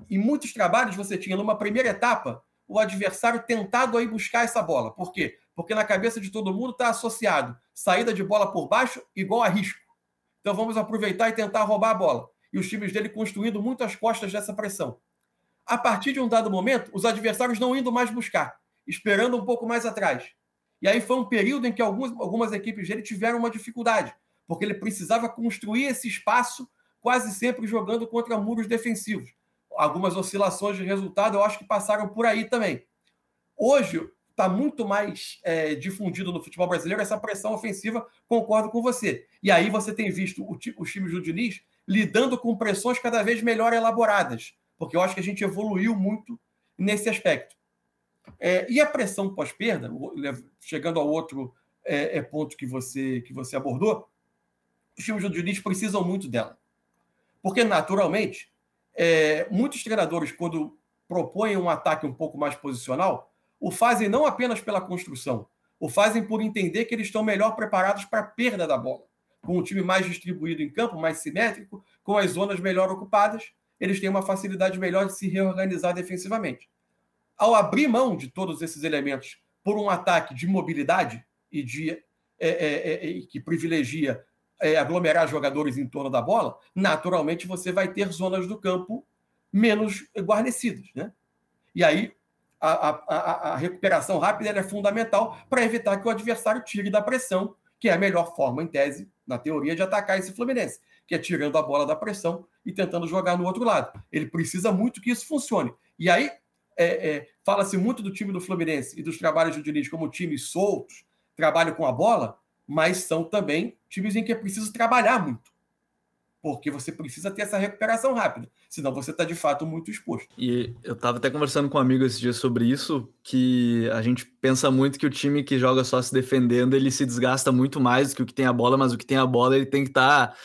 Em muitos trabalhos você tinha numa primeira etapa o adversário tentado aí buscar essa bola. Por quê? Porque na cabeça de todo mundo está associado saída de bola por baixo igual a risco. Então vamos aproveitar e tentar roubar a bola. E os times dele construindo muito as costas dessa pressão. A partir de um dado momento, os adversários não indo mais buscar, esperando um pouco mais atrás. E aí foi um período em que algumas, algumas equipes dele tiveram uma dificuldade, porque ele precisava construir esse espaço quase sempre jogando contra muros defensivos. Algumas oscilações de resultado eu acho que passaram por aí também. Hoje está muito mais é, difundido no futebol brasileiro essa pressão ofensiva, concordo com você. E aí você tem visto o, os times do Diniz lidando com pressões cada vez melhor elaboradas, porque eu acho que a gente evoluiu muito nesse aspecto. É, e a pressão pós-perda, chegando ao outro é, é, ponto que você, que você abordou, os times do Diniz precisam muito dela. Porque, naturalmente, é, muitos treinadores, quando propõem um ataque um pouco mais posicional, o fazem não apenas pela construção, o fazem por entender que eles estão melhor preparados para a perda da bola. Com um time mais distribuído em campo, mais simétrico, com as zonas melhor ocupadas, eles têm uma facilidade melhor de se reorganizar defensivamente. Ao abrir mão de todos esses elementos por um ataque de mobilidade e de é, é, é, que privilegia é, aglomerar jogadores em torno da bola, naturalmente você vai ter zonas do campo menos guarnecidas. Né? E aí a, a, a recuperação rápida é fundamental para evitar que o adversário tire da pressão, que é a melhor forma, em tese, na teoria, de atacar esse Fluminense, que é tirando a bola da pressão e tentando jogar no outro lado. Ele precisa muito que isso funcione. E aí é, é, fala-se muito do time do Fluminense e dos trabalhos do Diniz como times soltos, trabalho com a bola, mas são também times em que é preciso trabalhar muito. Porque você precisa ter essa recuperação rápida, senão você está de fato muito exposto. E eu estava até conversando com um amigo esse dia sobre isso, que a gente pensa muito que o time que joga só se defendendo, ele se desgasta muito mais do que o que tem a bola, mas o que tem a bola ele tem que estar tá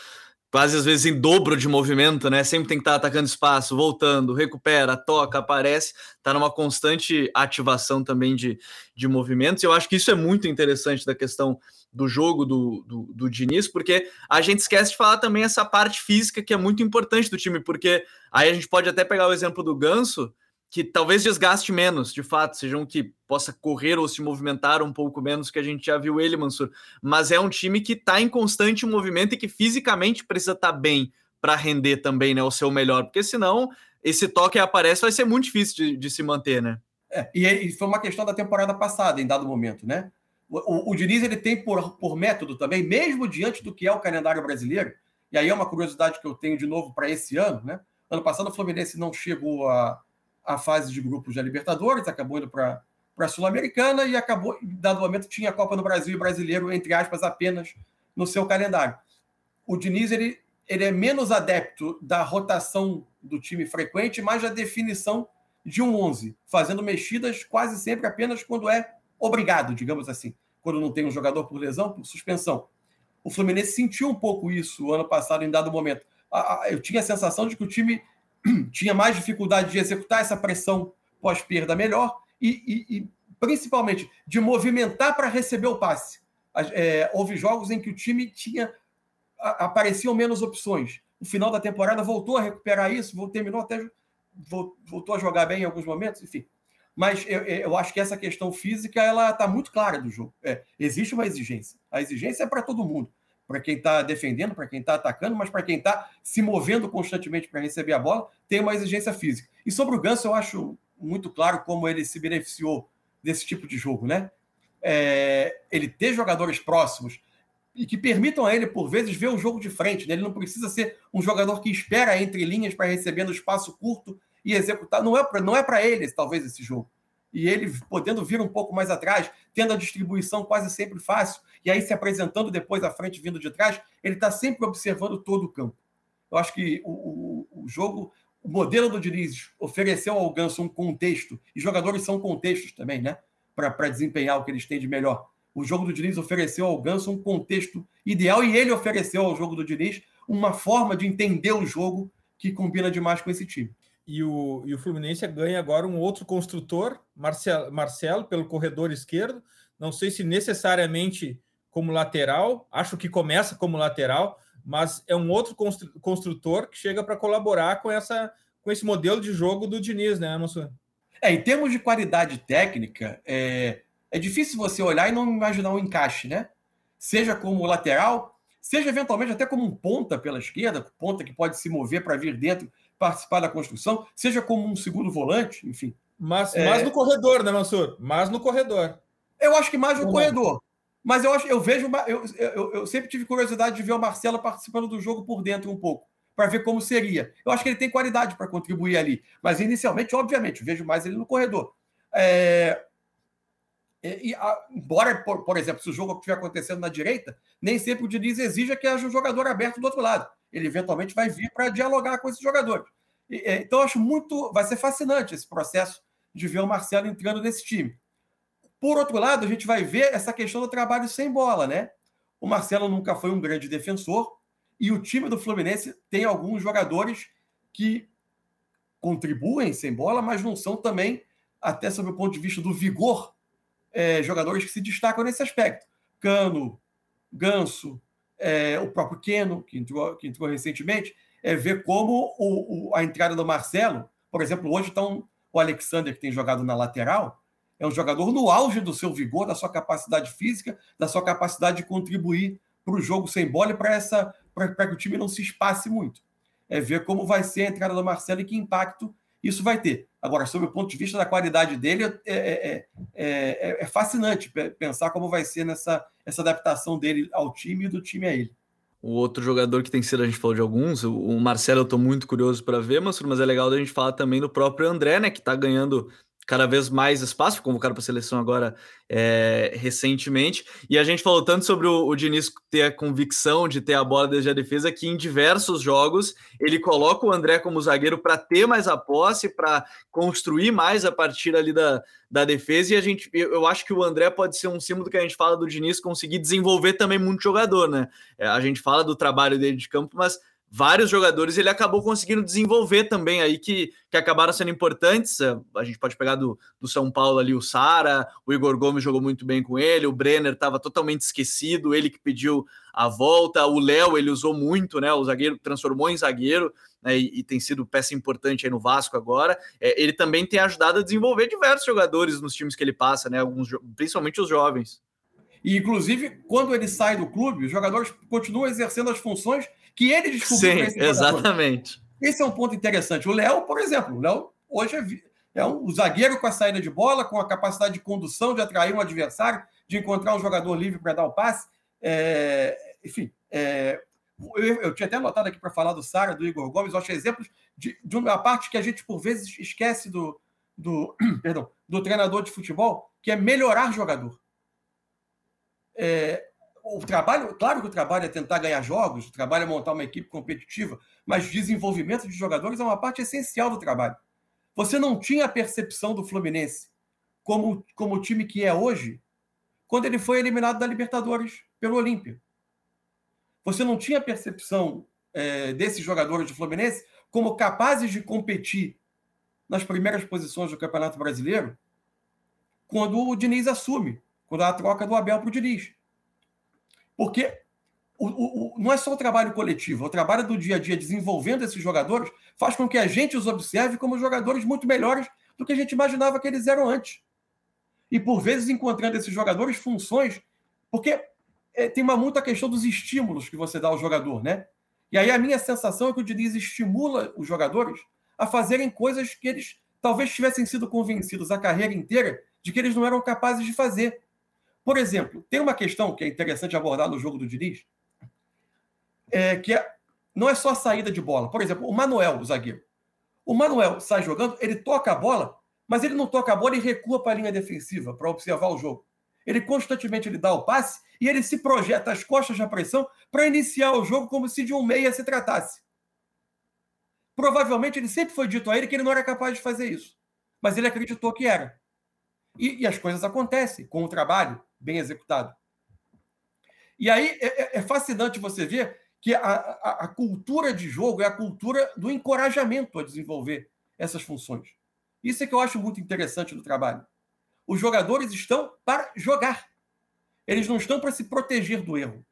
quase às vezes em dobro de movimento, né? Sempre tem que estar tá atacando espaço, voltando, recupera, toca, aparece, tá numa constante ativação também de, de movimentos. Eu acho que isso é muito interessante da questão do jogo do, do, do Diniz, porque a gente esquece de falar também essa parte física que é muito importante do time, porque aí a gente pode até pegar o exemplo do Ganso, que talvez desgaste menos, de fato, seja um que possa correr ou se movimentar um pouco menos que a gente já viu ele, Mansur. Mas é um time que está em constante movimento e que fisicamente precisa estar tá bem para render também, né, o seu melhor, porque senão esse toque aparece vai ser muito difícil de, de se manter, né? É, e, foi uma questão da temporada passada, em dado momento, né? O, o, o Diniz ele tem por, por método também, mesmo diante do que é o calendário brasileiro, e aí é uma curiosidade que eu tenho de novo para esse ano, né? Ano passado o Fluminense não chegou a, a fase de grupos da Libertadores, acabou indo para a Sul-Americana e acabou, dado momento, tinha a Copa do Brasil e brasileiro, entre aspas, apenas no seu calendário. O Diniz ele, ele é menos adepto da rotação do time frequente, mais da definição de um 11, fazendo mexidas quase sempre apenas quando é obrigado, digamos assim, quando não tem um jogador por lesão, por suspensão. O Fluminense sentiu um pouco isso ano passado, em dado momento. Eu tinha a sensação de que o time [CLEARS THROAT] tinha mais dificuldade de executar essa pressão pós-perda melhor e, e, e, principalmente de movimentar para receber o passe. É, houve jogos em que o time tinha apareciam menos opções. No final da temporada voltou a recuperar isso, terminou até voltou a jogar bem em alguns momentos, enfim. Mas eu, eu acho que essa questão física ela está muito clara do jogo. É, existe uma exigência. A exigência é para todo mundo para quem está defendendo, para quem está atacando, mas para quem está se movendo constantemente para receber a bola, tem uma exigência física. E sobre o Ganso, eu acho muito claro como ele se beneficiou desse tipo de jogo, né? É, ele ter jogadores próximos e que permitam a ele, por vezes, ver o jogo de frente. Né? Ele não precisa ser um jogador que espera entre linhas para receber no espaço curto e executar. Não é para é ele, talvez, esse jogo e ele podendo vir um pouco mais atrás, tendo a distribuição quase sempre fácil, e aí se apresentando depois à frente, vindo de trás, ele está sempre observando todo o campo. Eu acho que o, o, o jogo, o modelo do Diniz ofereceu ao Ganso um contexto, e jogadores são contextos também, né? Para desempenhar o que eles têm de melhor. O jogo do Diniz ofereceu ao Ganso um contexto ideal, e ele ofereceu ao jogo do Diniz uma forma de entender o jogo que combina demais com esse time e o, e o Fluminense ganha agora um outro construtor, Marcelo, Marcelo, pelo corredor esquerdo. Não sei se necessariamente como lateral, acho que começa como lateral, mas é um outro construtor que chega para colaborar com, essa, com esse modelo de jogo do Diniz, né, Mansur? É, em termos de qualidade técnica, é, é difícil você olhar e não imaginar um encaixe, né? Seja como lateral, seja eventualmente até como um ponta pela esquerda, ponta que pode se mover para vir dentro participar da construção, seja como um segundo volante, enfim. Mas, é... no corredor, né, Mansur? Mas no corredor. Eu acho que mais no corredor. Mas eu acho, eu vejo, eu, eu, eu, sempre tive curiosidade de ver o Marcelo participando do jogo por dentro um pouco, para ver como seria. Eu acho que ele tem qualidade para contribuir ali, mas inicialmente, obviamente, vejo mais ele no corredor. É, e, a, embora, por, por, exemplo, se o jogo estiver acontecendo na direita, nem sempre o Diniz exija que haja um jogador aberto do outro lado ele eventualmente vai vir para dialogar com esses jogadores. E, é, então, acho muito. Vai ser fascinante esse processo de ver o Marcelo entrando nesse time. Por outro lado, a gente vai ver essa questão do trabalho sem bola, né? O Marcelo nunca foi um grande defensor e o time do Fluminense tem alguns jogadores que contribuem sem bola, mas não são também, até sob o ponto de vista do vigor é, jogadores que se destacam nesse aspecto. Cano, Ganso, é, o próprio Keno, que entrou, que entrou recentemente, é ver como o, o, a entrada do Marcelo, por exemplo, hoje estão o Alexander, que tem jogado na lateral, é um jogador no auge do seu vigor, da sua capacidade física, da sua capacidade de contribuir para o jogo sem bola e para que o time não se espace muito. É ver como vai ser a entrada do Marcelo e que impacto isso vai ter. Agora, sob o ponto de vista da qualidade dele, é, é, é, é fascinante pensar como vai ser nessa essa adaptação dele ao time e do time a ele. O outro jogador que tem sido, a gente falou de alguns, o Marcelo eu estou muito curioso para ver, mas, é legal da gente falar também do próprio André, né, que está ganhando cada vez mais espaço, convocado para a seleção agora é, recentemente. E a gente falou tanto sobre o, o Diniz ter a convicção de ter a bola desde a defesa, que em diversos jogos ele coloca o André como zagueiro para ter mais a posse, para construir mais a partir ali da, da defesa. E a gente, eu acho que o André pode ser um símbolo que a gente fala do Diniz conseguir desenvolver também muito jogador, né? É, a gente fala do trabalho dele de campo, mas vários jogadores ele acabou conseguindo desenvolver também aí que, que acabaram sendo importantes. É, a gente pode pegar do, do São Paulo ali o Sara, o Igor Gomes jogou muito bem com ele, o Brenner estava totalmente esquecido, ele que pediu a volta, o Léo ele usou muito, né? O zagueiro transformou em zagueiro. Né, e, e, tem sido peça importante aí no Vasco agora. É, ele também tem ajudado a desenvolver diversos jogadores nos times que ele passa, né? Alguns, principalmente os jovens. E, inclusive, quando ele sai do clube, os jogadores continuam exercendo as funções que ele descobriu. Sim, exatamente. Esse é um ponto interessante. O Léo, por exemplo, o Léo hoje é, é um zagueiro com a saída de bola, com a capacidade de condução, de atrair um adversário, de encontrar um jogador livre para dar o passe. É, enfim, é, eu, eu, tinha até anotado aqui para falar do Sara, do Igor Gomes, eu acho exemplos de, de, uma parte que a gente, por vezes, esquece do, do, [CLEARS THROAT] perdão, do treinador de futebol, que é melhorar jogador. É, o trabalho, claro que o trabalho é tentar ganhar jogos, o trabalho é montar uma equipe competitiva, mas desenvolvimento de jogadores é uma parte essencial do trabalho. Você não tinha a percepção do Fluminense como, como o time que é hoje quando ele foi eliminado da Libertadores pelo Olímpia. Você não tinha a percepção é, desses jogadores do Fluminense como capazes de competir nas primeiras posições do Campeonato Brasileiro quando o Diniz assume, quando há a troca do Abel para o Diniz. Porque o, o, o, não é só o trabalho coletivo, é o trabalho do dia a dia desenvolvendo esses jogadores faz com que a gente os observe como jogadores muito melhores do que a gente imaginava que eles eram antes. E por vezes encontrando esses jogadores funções, porque é, tem uma muita questão dos estímulos que você dá ao jogador, né? E aí a minha sensação é que o Diniz estimula os jogadores a fazerem coisas que eles talvez tivessem sido convencidos a carreira inteira de que eles não eram capazes de fazer. Por exemplo, tem uma questão que é interessante abordar no jogo do Diniz, é, que é, não é só a saída de bola. Por exemplo, o Manuel, o zagueiro. O Manuel sai jogando, ele toca a bola, mas ele não toca a bola e recua para a linha defensiva para observar o jogo. Ele constantemente ele dá o passe e ele se projeta às costas da pressão para iniciar o jogo como se de um meia se tratasse. Provavelmente ele sempre foi dito a ele que ele não era capaz de fazer isso, mas ele acreditou que era. E, e as coisas acontecem com o trabalho bem executado. E aí é, é, é fascinante você ver que a, a, a, cultura de jogo é a cultura do encorajamento a desenvolver essas funções. Isso é que eu acho muito interessante do trabalho. Os jogadores estão para jogar. Eles não estão para se proteger do erro.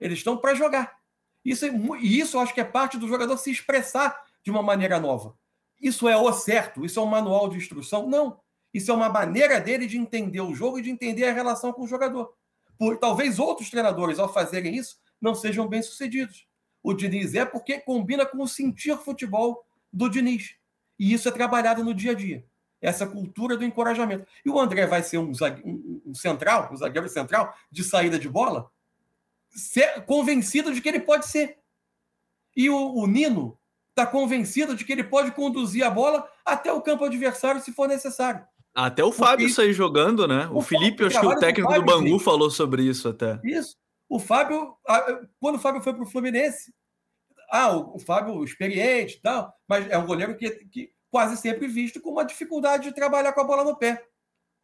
Eles estão para jogar. Isso é, e isso eu acho que é parte do jogador se expressar de uma maneira nova. Isso é o certo? Isso é um manual de instrução? Não. Isso é uma maneira dele de entender o jogo e de entender a relação com o jogador. Por, talvez outros treinadores, ao fazerem isso, não sejam bem sucedidos. O Diniz é porque combina com o sentir futebol do Diniz. E isso é trabalhado no dia a dia. Essa cultura do encorajamento. E o André vai ser um, um, um central, um zagueiro central de saída de bola, convencido de que ele pode ser. E o, o Nino está convencido de que ele pode conduzir a bola até o campo adversário se for necessário. Até o Fábio sair jogando, né? O, o Felipe, acho que o técnico do, do Bangu falou sobre isso até. Isso. O Fábio, quando o Fábio foi para o Fluminense, ah, o, o Fábio experiente e tal, mas é um goleiro que, que quase sempre visto com uma dificuldade de trabalhar com a bola no pé.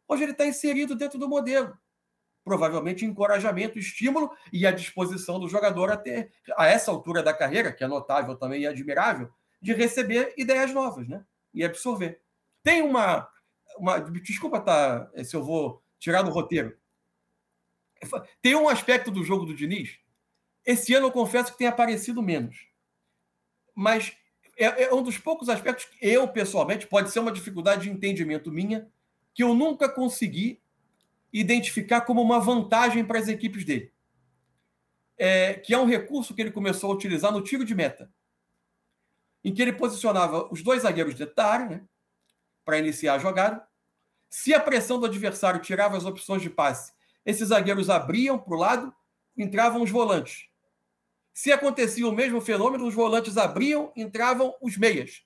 Hoje ele está inserido dentro do modelo. Provavelmente encorajamento, estímulo e a disposição do jogador a ter, a essa altura da carreira, que é notável também e admirável, de receber ideias novas né? e absorver. Tem uma, uma, desculpa tá, se eu vou tirar do roteiro. Tem um aspecto do jogo do Diniz. Esse ano eu confesso que tem aparecido menos. Mas é, é um dos poucos aspectos que eu, pessoalmente, pode ser uma dificuldade de entendimento minha, que eu nunca consegui identificar como uma vantagem para as equipes dele. É, que é um recurso que ele começou a utilizar no tiro de meta, em que ele posicionava os dois zagueiros da área, né, para iniciar a jogada. Se a pressão do adversário tirava as opções de passe, esses zagueiros abriam para o lado, entravam os volantes. Se acontecia o mesmo fenômeno, os volantes abriam, entravam os meias.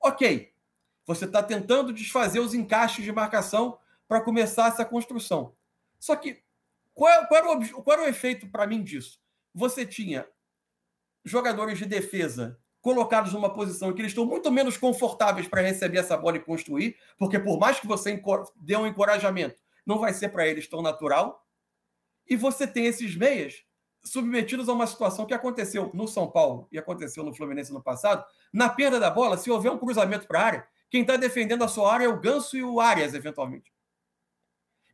Ok, você está tentando desfazer os encaixes de marcação para começar essa construção. Só que qual, qual, era, o, qual era o efeito para mim disso? Você tinha jogadores de defesa colocados numa posição em que eles estão muito menos confortáveis para receber essa bola e construir, porque por mais que você dê um encorajamento, não vai ser para eles tão natural. E você tem esses meias submetidos a uma situação que aconteceu no São Paulo e aconteceu no Fluminense no passado. Na perda da bola, se houver um cruzamento para a área, quem está defendendo a sua área é o Ganso e o Arias, eventualmente.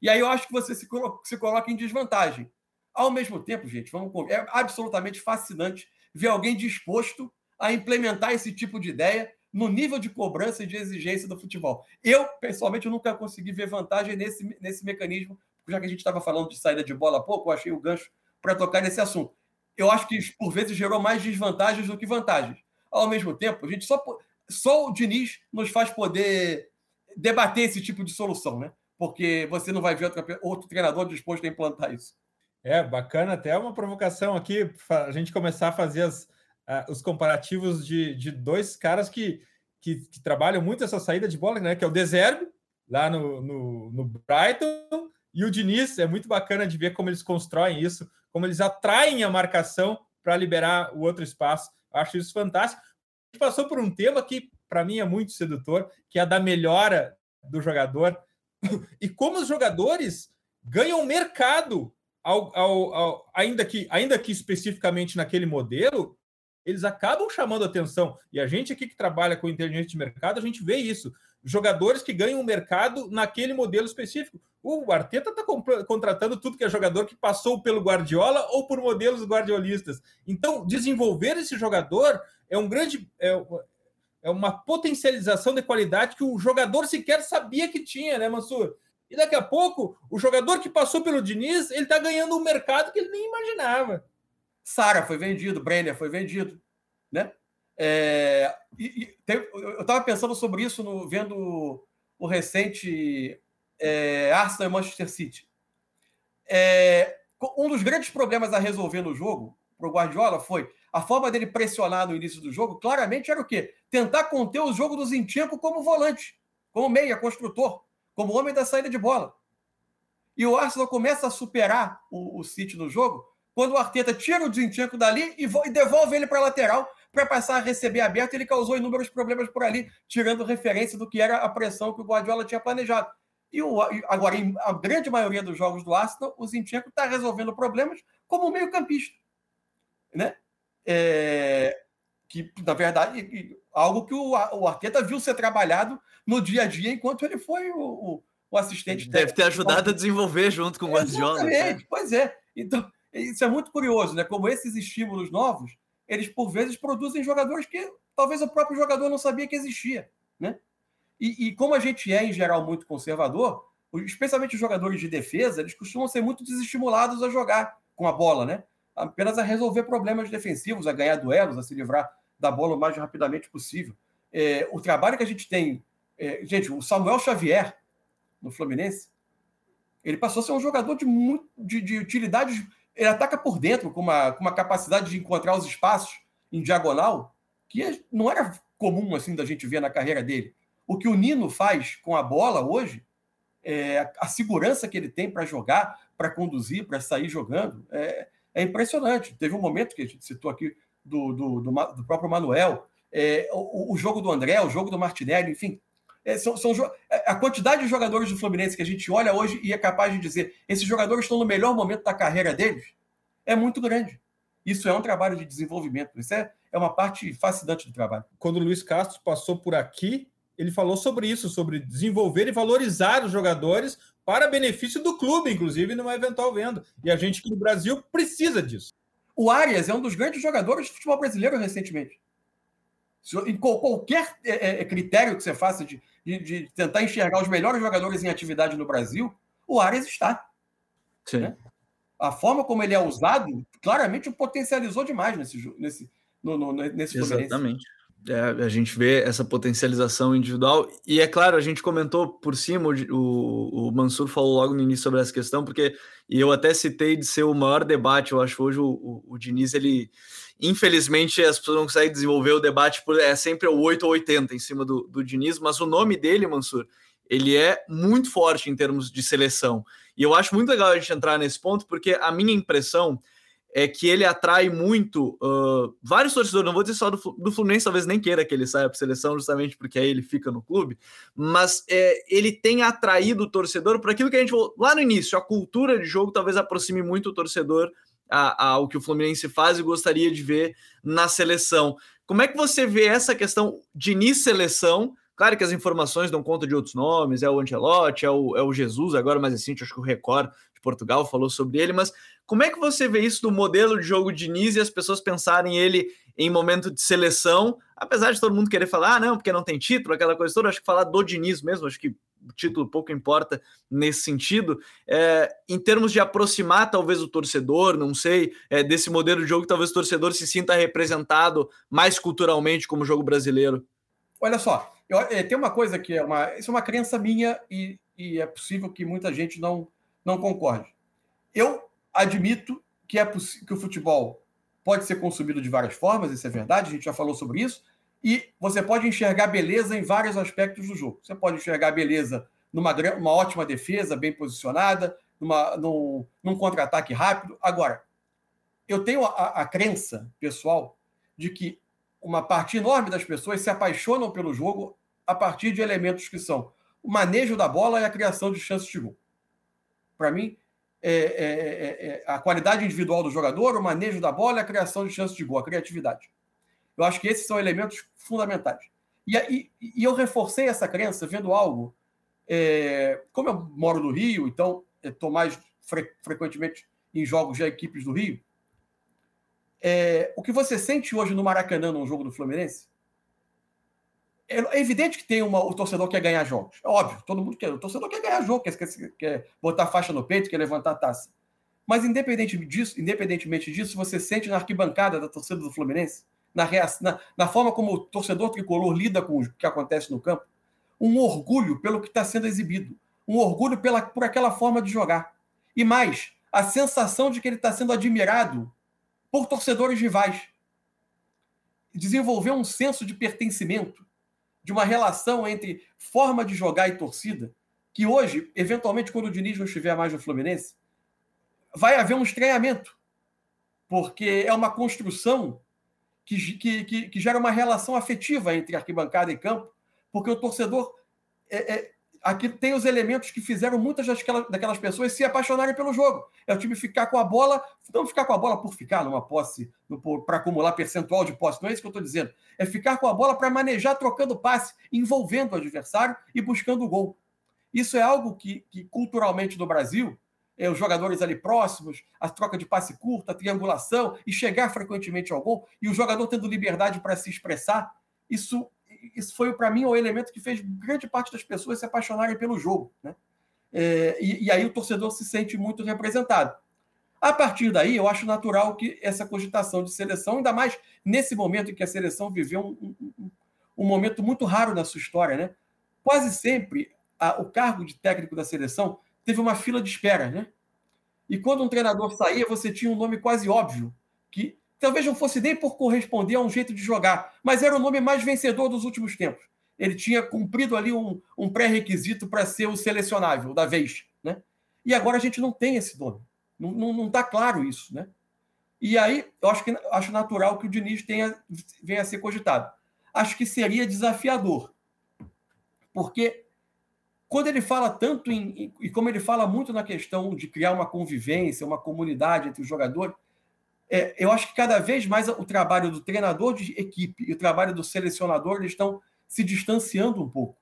E aí eu acho que você se, se coloca em desvantagem. Ao mesmo tempo, gente, vamos é absolutamente fascinante ver alguém disposto a implementar esse tipo de ideia no nível de cobrança e de exigência do futebol. Eu, pessoalmente, eu nunca consegui ver vantagem nesse, nesse mecanismo, já que a gente estava falando de saída de bola há pouco, eu achei o gancho para tocar nesse assunto. Eu acho que, por vezes, gerou mais desvantagens do que vantagens. Ao mesmo tempo, a gente só, só o Diniz nos faz poder debater esse tipo de solução, né? Porque você não vai ver outro, outro treinador disposto a implantar isso. É, bacana, até uma provocação aqui, a gente começar a fazer as, uh, os comparativos de, de dois caras que, que, que, trabalham muito essa saída de bola, né? Que é o Deserbe, lá no, no, no Brighton, e o Diniz. É muito bacana de ver como eles constroem isso, como eles atraem a marcação para liberar o outro espaço. Acho isso fantástico. A gente passou por um tema que, para mim, é muito sedutor, que é a da melhora do jogador. [COUGHS] E como os jogadores ganham mercado, ao, ao, ao, ainda, que, ainda que especificamente naquele modelo, eles acabam chamando atenção. E a gente aqui que trabalha com inteligência de mercado, a gente vê isso. Jogadores que ganham o mercado naquele modelo específico. O Arteta está contratando tudo que é jogador que passou pelo Guardiola ou por modelos guardiolistas. Então, desenvolver esse jogador é um grande. É, é uma potencialização de qualidade que o jogador sequer sabia que tinha, né, Mansur? E daqui a pouco, o jogador que passou pelo Diniz, ele está ganhando um mercado que ele nem imaginava. Sara foi vendido, Brenner foi vendido, né? É, e, e tem, eu estava pensando sobre isso no, vendo o recente é, Arsenal e Manchester City. É, um dos grandes problemas a resolver no jogo para o Guardiola foi a forma dele pressionar no início do jogo, claramente era o quê? Tentar conter o jogo do Zinchenko como volante, como meia, construtor, como homem da saída de bola. E o Arsenal começa a superar o, o City no jogo quando o Arteta tira o Zinchenko dali e, e devolve ele para a lateral para passar a receber aberto. Ele causou inúmeros problemas por ali, tirando referência do que era a pressão que o Guardiola tinha planejado. E o, agora, em a grande maioria dos jogos do Arsenal, o Zinchenko está resolvendo problemas como meio-campista. Né? É, que, na verdade, algo que o, o Arteta viu ser trabalhado no dia a dia enquanto ele foi o, o, o assistente Deve ter ajudado a desenvolver junto com o Guardiola. Né? Exatamente, né? pois é. Então, isso é muito curioso, né? Como esses estímulos novos, eles por vezes produzem jogadores que talvez o próprio jogador não sabia que existia, né? E, e, como a gente é, em geral, muito conservador, especialmente os jogadores de defesa, eles costumam ser muito desestimulados a jogar com a bola, né? Apenas a resolver problemas defensivos, a ganhar duelos, a se livrar da bola o mais rapidamente possível. É, o trabalho que a gente tem. É, gente, o Samuel Xavier, no Fluminense, ele passou a ser um jogador de, de, de utilidades. Ele ataca por dentro, com uma, com uma capacidade de encontrar os espaços em diagonal, que não era comum assim da gente ver na carreira dele. O que o Nino faz com a bola hoje, é, a segurança que ele tem para jogar, para conduzir, para sair jogando, é, é, impressionante. Teve um momento que a gente citou aqui do, do, do, do próprio Manuel, é, o, o, jogo do André, o jogo do Martinelli, enfim. É, são, são, é, a quantidade de jogadores do Fluminense que a gente olha hoje e é capaz de dizer esses jogadores estão no melhor momento da carreira deles é muito grande. Isso é um trabalho de desenvolvimento. Isso é, é uma parte fascinante do trabalho. Quando o Luiz Castro passou por aqui, ele falou sobre isso, sobre desenvolver e valorizar os jogadores para benefício do clube, inclusive, numa eventual venda. E a gente que no Brasil precisa disso. O Arias é um dos grandes jogadores de futebol brasileiro recentemente. Em qualquer é, é, critério que você faça de, de, de, tentar enxergar os melhores jogadores em atividade no Brasil, o Arias está. Sim. Né? A forma como ele é usado, claramente o potencializou demais nesse, nesse, no, no, nesse Exatamente. É, a gente vê essa potencialização individual, e é claro, a gente comentou por cima, o, o Mansur falou logo no início sobre essa questão, porque e eu até citei de ser o maior debate, eu acho hoje o, o, o Diniz, ele infelizmente as pessoas não conseguem desenvolver o debate, por, é sempre o 8 ou 80 em cima do, do Diniz, mas o nome dele, Mansur, ele é muito forte em termos de seleção, e eu acho muito legal a gente entrar nesse ponto, porque a minha impressão é que ele atrai muito uh, vários torcedores, não vou dizer só do, do Fluminense, talvez nem queira que ele saia para seleção, justamente porque aí ele fica no clube, mas é, ele tem atraído o torcedor para aquilo que a gente falou lá no início, a cultura de jogo talvez aproxime muito o torcedor ao que o Fluminense faz e gostaria de ver na seleção. Como é que você vê essa questão de início seleção? Claro que as informações dão conta de outros nomes, é o Ancelotti, é o, é o Jesus, agora mais recente, acho que o Record de Portugal falou sobre ele, mas como é que você vê isso do modelo de jogo de Diniz e as pessoas pensarem ele em momento de seleção, apesar de todo mundo querer falar, ah, não, porque não tem título, aquela coisa toda, acho que falar do Diniz mesmo, acho que título pouco importa nesse sentido, é, em termos de aproximar talvez o torcedor, não sei, é, desse modelo de jogo, talvez o torcedor se sinta representado mais culturalmente como jogo brasileiro. Olha só, eu, é, tem uma coisa que é uma, isso é uma crença minha e, e é possível que muita gente não, não concorde. Eu admito que, é que o futebol pode ser consumido de várias formas, isso é verdade, a gente já falou sobre isso, e você pode enxergar beleza em vários aspectos do jogo. Você pode enxergar beleza numa uma ótima defesa, bem posicionada, numa, num, num contra-ataque rápido. Agora, eu tenho a, a crença pessoal de que uma parte enorme das pessoas se apaixonam pelo jogo a partir de elementos que são o manejo da bola e a criação de chances de gol. Para mim, é é, é, é, a qualidade individual do jogador, o manejo da bola e a criação de chances de gol, a criatividade. Eu acho que esses são elementos fundamentais. E, e, e eu reforcei essa crença vendo algo. É, como eu moro no Rio, então estou mais fre frequentemente em jogos de equipes do Rio. É, o que você sente hoje no Maracanã, num jogo do Fluminense, é evidente que tem uma, o torcedor quer ganhar jogos. É óbvio, todo mundo quer. O torcedor quer ganhar jogo, quer, quer, quer botar faixa no peito, quer levantar a taça. Mas independente disso, independentemente disso, você sente na arquibancada da torcida do Fluminense, na, na, na forma como o torcedor tricolor lida com o que acontece no campo, um orgulho pelo que está sendo exibido, um orgulho pela, por aquela forma de jogar. E mais, a sensação de que ele está sendo admirado por torcedores rivais. Desenvolver um senso de pertencimento de uma relação entre forma de jogar e torcida, que hoje, eventualmente, quando o Diniz não estiver mais no Fluminense, vai haver um estranhamento, porque é uma construção que, que, que, que gera uma relação afetiva entre arquibancada e campo, porque o torcedor é, é, aqui tem os elementos que fizeram muitas daquelas, daquelas pessoas se apaixonarem pelo jogo. É o time ficar com a bola, não ficar com a bola por ficar numa posse, para acumular percentual de posse, não é isso que eu estou dizendo. É ficar com a bola para manejar, trocando passe, envolvendo o adversário e buscando o gol. Isso é algo que, que culturalmente no Brasil, é, os jogadores ali próximos, a troca de passe curta, a triangulação e chegar frequentemente ao gol, e o jogador tendo liberdade para se expressar, isso isso foi para mim o elemento que fez grande parte das pessoas se apaixonarem pelo jogo. Né? É, e, e, aí o torcedor se sente muito representado. A partir daí, eu acho natural que essa cogitação de seleção, ainda mais nesse momento em que a seleção viveu um, um, um momento muito raro na sua história, né? quase sempre a, o cargo de técnico da seleção teve uma fila de espera. Né? E quando um treinador saía, você tinha um nome quase óbvio, que talvez não fosse nem por corresponder a um jeito de jogar, mas era o nome mais vencedor dos últimos tempos. Ele tinha cumprido ali um, um pré-requisito para ser o selecionável da vez. Né? E agora a gente não tem esse nome. Não está claro isso. Né? E aí, eu acho, que, acho natural que o Diniz tenha, venha a ser cogitado. Acho que seria desafiador. Porque quando ele fala tanto em. E como ele fala muito na questão de criar uma convivência, uma comunidade entre os jogadores, é, eu acho que cada vez mais o trabalho do treinador de equipe e o trabalho do selecionador eles estão se distanciando um pouco.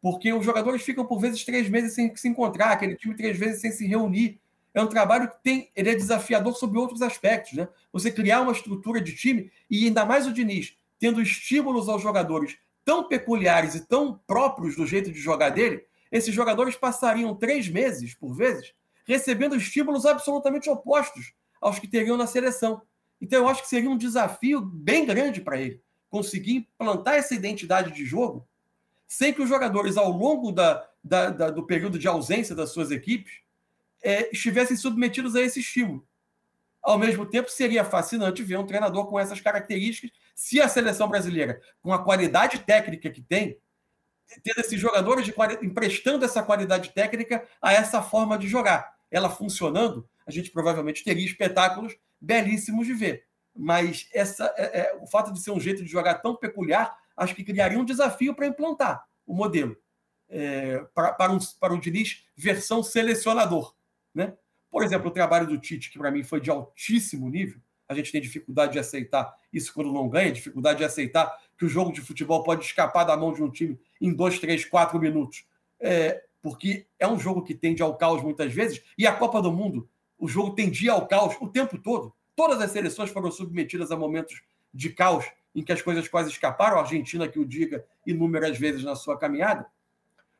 Porque os jogadores ficam, por vezes, três meses sem se encontrar, aquele time três vezes sem se reunir. É um trabalho que tem, ele é desafiador sobre outros aspectos. Né? Você criar uma estrutura de time, e ainda mais o Diniz, tendo estímulos aos jogadores tão peculiares e tão próprios do jeito de jogar dele, esses jogadores passariam três meses, por vezes, recebendo estímulos absolutamente opostos aos que teriam na seleção. Então, eu acho que seria um desafio bem grande para ele conseguir implantar essa identidade de jogo sem que os jogadores, ao longo da, da, da, do período de ausência das suas equipes, é, estivessem submetidos a esse estímulo. Ao mesmo tempo, seria fascinante ver um treinador com essas características, se a seleção brasileira, com a qualidade técnica que tem, tendo esses jogadores de, emprestando essa qualidade técnica a essa forma de jogar. Ela funcionando, a gente provavelmente teria espetáculos belíssimos de ver. Mas essa, é, é, o fato de ser um jeito de jogar tão peculiar, acho que criaria um desafio para implantar o modelo é, para, para, um, para Diniz versão selecionador. Né? Por exemplo, o trabalho do Tite, que para mim foi de altíssimo nível, a gente tem dificuldade de aceitar isso quando não ganha, dificuldade de aceitar que o jogo de futebol pode escapar da mão de um time em dois, três, quatro minutos. É, porque é um jogo que tende ao caos muitas vezes, e a Copa do Mundo, o jogo tendia ao caos o tempo todo. Todas as seleções foram submetidas a momentos de caos em que as coisas quase escaparam, a Argentina que o diga inúmeras vezes na sua caminhada.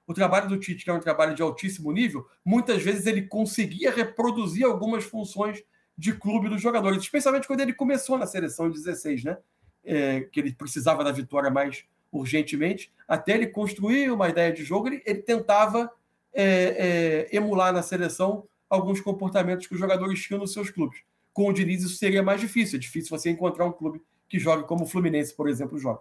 O trabalho do Tite, que é um trabalho de altíssimo nível, muitas vezes ele conseguia reproduzir algumas funções de clube dos jogadores, especialmente quando ele começou na seleção em 16, né? É, que ele precisava da vitória mais urgentemente, até ele construir uma ideia de jogo, ele, ele tentava é, é, emular na seleção alguns comportamentos que os jogadores tinham nos seus clubes. Com o Diniz isso seria mais difícil, é difícil você encontrar um clube que jogue como o Fluminense, por exemplo, joga.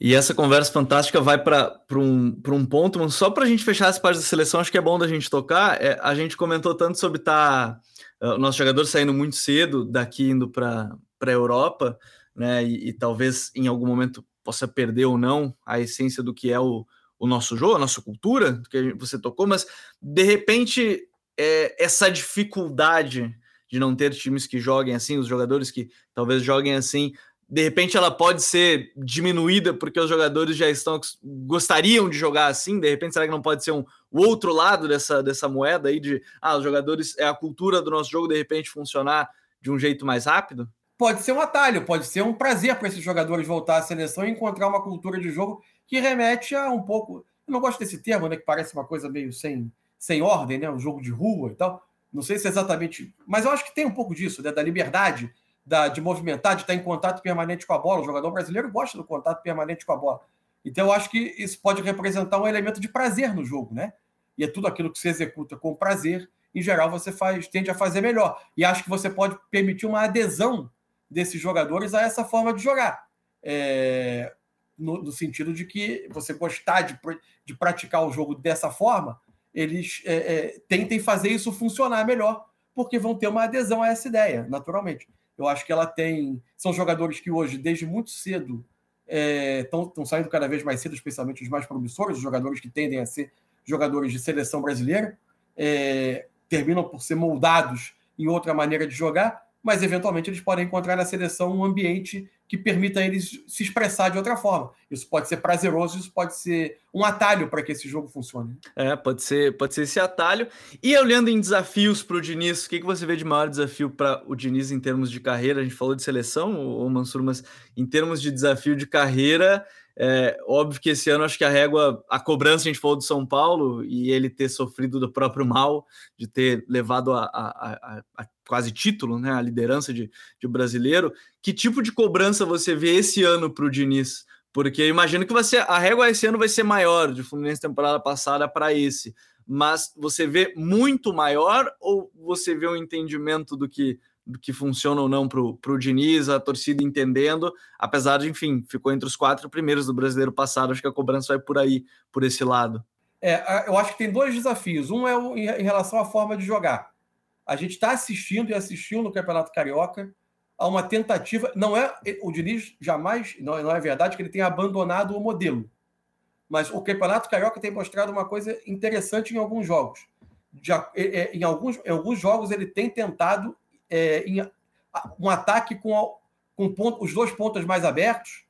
E essa conversa fantástica vai para um, um ponto, mas só para a gente fechar essa parte da seleção, acho que é bom da gente tocar. É, a gente comentou tanto sobre tá, uh, nosso jogador saindo muito cedo daqui indo para a Europa, né? E, e, talvez em algum momento possa perder ou não a essência do que é o, o nosso jogo, a nossa cultura, do que você tocou, mas de repente é, essa dificuldade de não ter times que joguem assim, os jogadores que talvez joguem assim, de repente ela pode ser diminuída porque os jogadores já estão gostariam de jogar assim, de repente será que não pode ser um o outro lado dessa, dessa moeda aí de ah, os jogadores é a cultura do nosso jogo de repente funcionar de um jeito mais rápido? Pode ser um atalho, pode ser um prazer para esses jogadores voltar à seleção e encontrar uma cultura de jogo que remete a um pouco, eu não gosto desse termo, né, que parece uma coisa meio sem sem ordem, né, um jogo de rua e tal. Não sei se é exatamente, mas eu acho que tem um pouco disso, né, da liberdade da, de movimentar, de estar em contato permanente com a bola. O jogador brasileiro gosta do contato permanente com a bola. Então, eu acho que isso pode representar um elemento de prazer no jogo, né? E é tudo aquilo que se executa com prazer, em geral, você faz, tende a fazer melhor. E acho que você pode permitir uma adesão desses jogadores a essa forma de jogar. É, no, no, sentido de que você gostar de, de praticar o jogo dessa forma, eles é, é, tentem fazer isso funcionar melhor, porque vão ter uma adesão a essa ideia, naturalmente. Eu acho que ela tem. São jogadores que hoje, desde muito cedo, estão é, saindo cada vez mais cedo, especialmente os mais promissores, os jogadores que tendem a ser jogadores de seleção brasileira, é, terminam por ser moldados em outra maneira de jogar, mas eventualmente eles podem encontrar na seleção um ambiente que permita eles se expressar de outra forma. Isso pode ser prazeroso, isso pode ser um atalho para que esse jogo funcione. É, pode ser, pode ser esse atalho. E olhando em desafios para o Diniz, o que, que você vê de maior desafio para o Diniz em termos de carreira? A gente falou de seleção, o Mansur, mas em termos de desafio de carreira, é óbvio que esse ano acho que a régua, a cobrança, a gente falou do São Paulo e ele ter sofrido do próprio mal, de ter levado a, a, a, a quase título, né, a liderança de, de brasileiro. Que tipo de cobrança você vê esse ano para o Diniz? Porque imagino que você, a régua esse ano vai ser maior de Fluminense temporada passada para esse. Mas você vê muito maior ou você vê um entendimento do que, que funciona ou não para o Diniz, a torcida entendendo, apesar de, enfim, ficou entre os quatro primeiros do brasileiro passado, acho que a cobrança vai por aí, por esse lado. É, eu acho que tem dois desafios. Um é em relação à forma de jogar. A gente está assistindo e assistiu no Campeonato Carioca a uma tentativa. Não é o Diniz jamais, não, não é verdade que ele tenha abandonado o modelo. Mas o Campeonato Carioca tem mostrado uma coisa interessante em alguns jogos. Já, em, alguns, em alguns jogos ele tem tentado é, em, um ataque com, com ponto, os dois pontos mais abertos,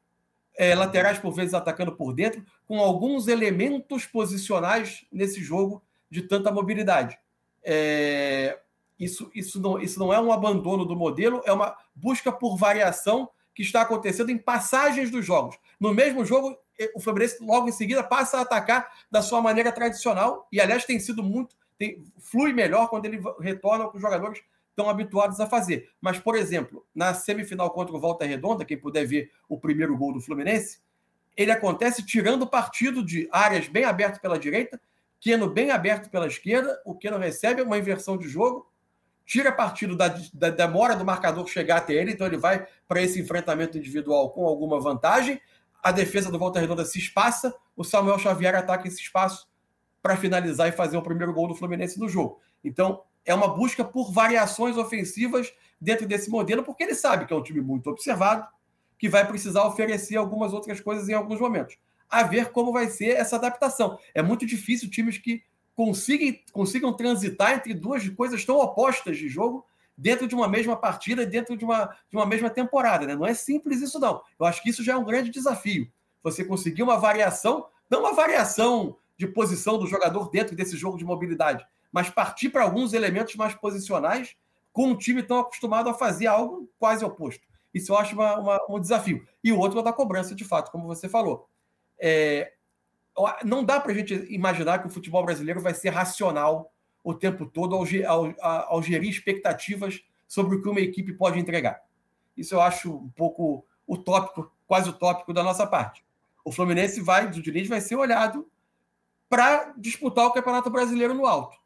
é, laterais por vezes atacando por dentro, com alguns elementos posicionais nesse jogo de tanta mobilidade. É, isso, isso, não, isso não é um abandono do modelo, é uma busca por variação que está acontecendo em passagens dos jogos. No mesmo jogo, o Fluminense logo em seguida passa a atacar da sua maneira tradicional e, aliás, tem sido muito, tem, flui melhor quando ele retorna com os jogadores estão habituados a fazer. Mas, por exemplo, na semifinal contra o Volta Redonda, quem puder ver o primeiro gol do Fluminense, ele acontece tirando partido de áreas bem abertas pela direita, Keno bem aberto pela esquerda, o Keno recebe uma inversão de jogo, tira partido da, da demora do marcador chegar até ele, então ele vai para esse enfrentamento individual com alguma vantagem, a defesa do Volta Redonda se espaça, o Samuel Xavier ataca esse espaço para finalizar e fazer o primeiro gol do Fluminense no jogo. Então, é uma busca por variações ofensivas dentro desse modelo, porque ele sabe que é um time muito observado, que vai precisar oferecer algumas outras coisas em alguns momentos. A ver como vai ser essa adaptação. É muito difícil times que consigam, consigam transitar entre duas coisas tão opostas de jogo dentro de uma mesma partida, dentro de uma, de uma mesma temporada. Né? Não é simples isso, não. Eu acho que isso já é um grande desafio. Você conseguir uma variação, não uma variação de posição do jogador dentro desse jogo de mobilidade, mas partir para alguns elementos mais posicionais com um time tão acostumado a fazer algo quase oposto. Isso eu acho uma, uma, um desafio. E o outro é da cobrança, de fato, como você falou. É, não dá para a gente imaginar que o futebol brasileiro vai ser racional o tempo todo ao, ao, ao, gerir expectativas sobre o que uma equipe pode entregar. Isso eu acho um pouco utópico, quase utópico da nossa parte. O Fluminense vai, do Diniz, vai ser olhado para disputar o Campeonato Brasileiro no alto.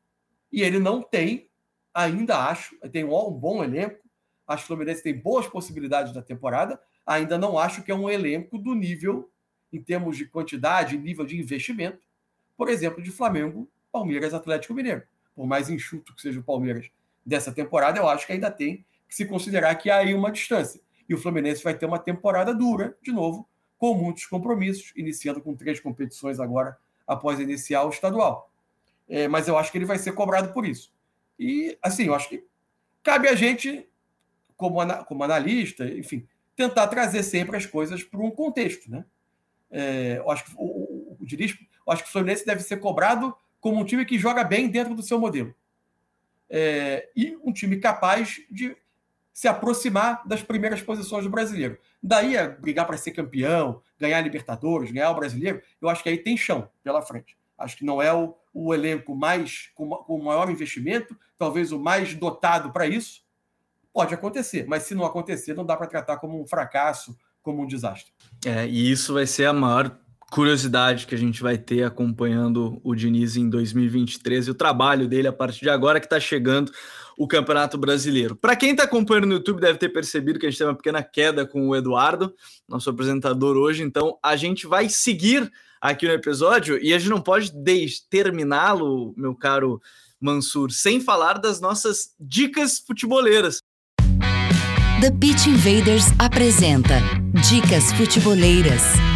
E ele não tem, ainda acho, tem um bom elenco. Acho que o Fluminense tem boas possibilidades da temporada. Ainda não acho que é um elenco do nível, em termos de quantidade, nível de investimento, por exemplo, de Flamengo, Palmeiras, Atlético Mineiro. Por mais enxuto que seja o Palmeiras dessa temporada, eu acho que ainda tem que se considerar que há aí uma distância. E o Fluminense vai ter uma temporada dura, de novo, com muitos compromissos, iniciando com três competições agora após iniciar o estadual é, mas eu acho que ele vai ser cobrado por isso. E, assim, eu acho que cabe a gente, como, como analista, enfim, tentar trazer sempre as coisas para um contexto, né? É, eu acho que o, o, o, eu acho que o Fluminense deve ser cobrado como um time que joga bem dentro do seu modelo. É, e um time capaz de se aproximar das primeiras posições do brasileiro. Daí a brigar para ser campeão, ganhar a Libertadores, ganhar o brasileiro, eu acho que aí tem chão pela frente. Acho que não é o, o elenco mais com, com maior investimento, talvez o mais dotado para isso. Pode acontecer, mas se não acontecer, não dá para tratar como um fracasso, como um desastre. É, e isso vai ser a maior curiosidade que a gente vai ter acompanhando o Diniz em 2023 e o trabalho dele a partir de agora que está chegando o Campeonato Brasileiro. Para quem está acompanhando no YouTube, deve ter percebido que a gente tem uma pequena queda com o Eduardo, nosso apresentador hoje, então a gente vai seguir aqui no episódio e a gente não pode terminá-lo, meu caro Mansur, sem falar das nossas dicas futeboleiras. The Pitch Invaders apresenta Dicas Futeboleiras.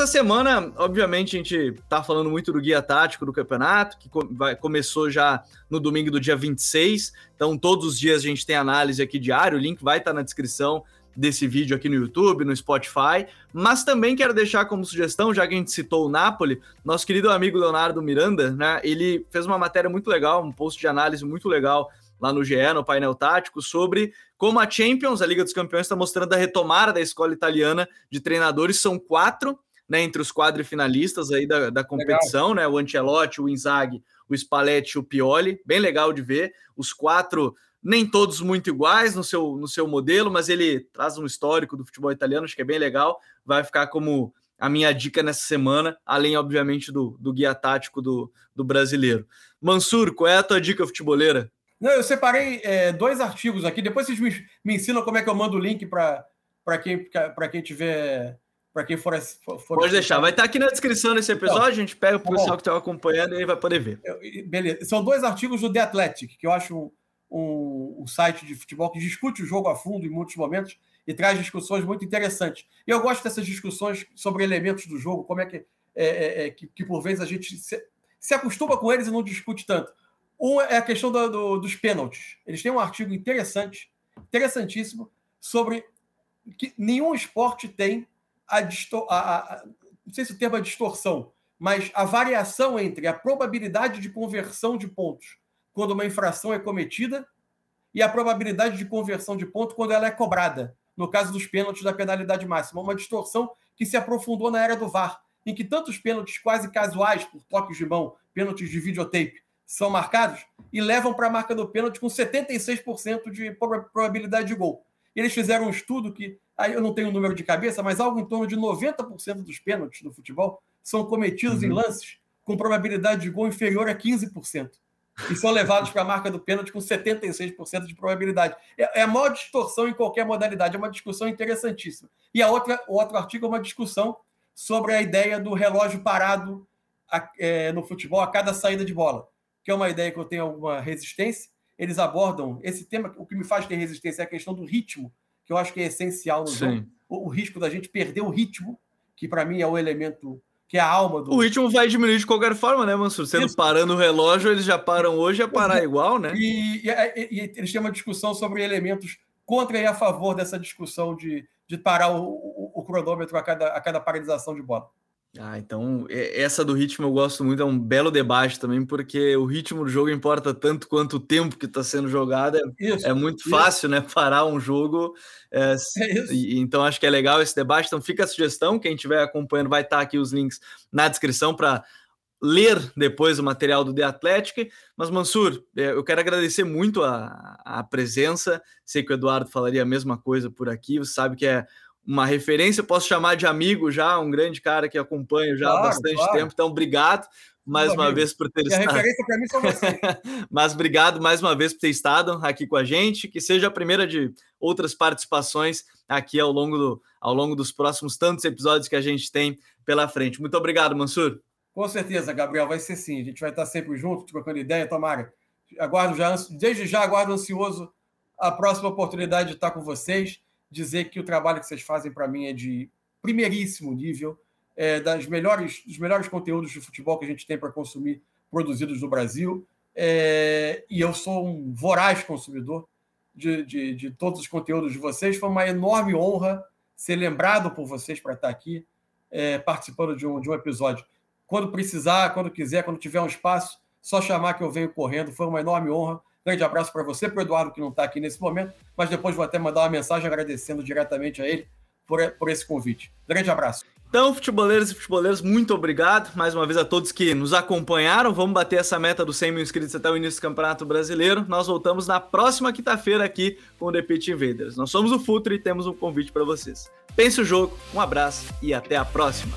Nessa semana, obviamente, a gente tá falando muito do guia tático do campeonato, que vai, começou já no domingo do dia 26. Então, todos os dias a gente tem análise aqui diário. O link vai estar tá na descrição desse vídeo aqui no YouTube, no Spotify. Mas também quero deixar como sugestão, já que a gente citou o Napoli, nosso querido amigo Leonardo Miranda, né? Ele fez uma matéria muito legal, um post de análise muito legal lá no GE, no painel tático, sobre como a Champions, a Liga dos Campeões, está mostrando a retomada da escola italiana de treinadores. São quatro né, entre os quadrifinalistas aí da, da competição, legal. né? O Ancelotti, o Inzaghi, o Spalletti e o Pioli. Bem legal de ver. Os quatro, nem todos muito iguais no seu, no seu modelo, mas ele traz um histórico do futebol italiano, acho que é bem legal. Vai ficar como a minha dica nessa semana, além, obviamente, do, do guia tático do, do brasileiro. Mansur, qual é a tua dica futeboleira? Não, eu separei é, dois artigos aqui, depois vocês me, me ensinam como é que eu mando o link para quem, quem tiver para quem for, for Pode deixar, vai estar tá aqui na descrição desse episódio, então, a gente pega o tá pessoal que está acompanhando e vai poder ver. Eu, beleza. São dois artigos do The Athletic, que eu acho um, um, um, site de futebol que discute o jogo a fundo em muitos momentos e traz discussões muito interessantes. E eu gosto dessas discussões sobre elementos do jogo, como é que, é, é, é que, que, por vezes a gente se, se, acostuma com eles e não discute tanto. Um é a questão do, do, dos pênaltis. Eles têm um artigo interessante, interessantíssimo, sobre que nenhum esporte tem a, a, a não sei se o termo é distorção, mas a variação entre a probabilidade de conversão de pontos quando uma infração é cometida e a probabilidade de conversão de ponto quando ela é cobrada, no caso dos pênaltis da penalidade máxima. Uma distorção que se aprofundou na era do VAR, em que tantos pênaltis quase casuais, por toques de mão, pênaltis de videotape, são marcados e levam para a marca do pênalti com 76% de probabilidade de gol. E eles fizeram um estudo que, aí eu não tenho o número de cabeça, mas algo em torno de 90% dos pênaltis do futebol são cometidos uhum. em lances com probabilidade de gol inferior a 15%. E são levados para a marca do pênalti com 76% de probabilidade. É, é a maior distorção em qualquer modalidade, é uma discussão interessantíssima. E a outra, o outro artigo é uma discussão sobre a ideia do relógio parado a, é, no futebol a cada saída de bola, que é uma ideia que eu tenho alguma resistência, eles abordam esse tema. O que me faz ter resistência é a questão do ritmo, que eu acho que é essencial no Sim. jogo. O, o, risco da gente perder o ritmo, que para mim é o elemento que é a alma do. O ritmo vai diminuir de qualquer forma, né, Mansur? Sendo Isso. parando o relógio, eles já param hoje, a parar igual, né? E, e, e, e, eles têm uma discussão sobre elementos contra e a favor dessa discussão de, de parar o, o, o cronômetro a cada, a cada paralisação de bola. Ah, então essa do ritmo eu gosto muito, é um belo debate também, porque o ritmo do jogo importa tanto quanto o tempo que está sendo jogado. É, isso, é muito isso. fácil, né? Parar um jogo. É, [LAUGHS] é e, então acho que é legal esse debate. Então fica a sugestão, quem estiver acompanhando vai estar tá aqui os links na descrição para ler depois o material do The Athletic. Mas, Mansur, é, eu quero agradecer muito a, a presença. Sei que o Eduardo falaria a mesma coisa por aqui. Você sabe que é uma referência, posso chamar de amigo já, um grande cara que acompanho já claro, há bastante claro. tempo. Então, obrigado mais uma amigo. vez por ter estado. A referência para mim são você. [LAUGHS] Mas obrigado mais uma vez por ter estado aqui com a gente. Que seja a primeira de outras participações aqui ao longo, do, ao longo dos próximos tantos episódios que a gente tem pela frente. Muito obrigado, Mansur. Com certeza, Gabriel, vai ser sim. A gente vai estar sempre junto, trocando ideia, tomara. Aguardo já, desde já aguardo ansioso a próxima oportunidade de estar com vocês dizer que o trabalho que vocês fazem para mim é de primeiríssimo nível, é, das melhores, dos melhores conteúdos de futebol que a gente tem para consumir produzidos no Brasil. É, e eu sou um voraz consumidor de, de, de, todos os conteúdos de vocês. Foi uma enorme honra ser lembrado por vocês para estar aqui é, participando de um, de um episódio. Quando precisar, quando quiser, quando tiver um espaço, só chamar que eu venho correndo. Foi uma enorme honra. Grande abraço para você, para o Eduardo, que não está aqui nesse momento, mas depois vou até mandar uma mensagem agradecendo diretamente a ele por, por esse convite. Grande abraço. Então, futeboleiros e futeboleiros, muito obrigado mais uma vez a todos que nos acompanharam. Vamos bater essa meta dos 100 mil inscritos até o início do Campeonato Brasileiro. Nós voltamos na próxima quinta-feira aqui com o The Pitch Invaders. Nós somos o Futre e temos um convite para vocês. Pense o jogo, um abraço e até a próxima.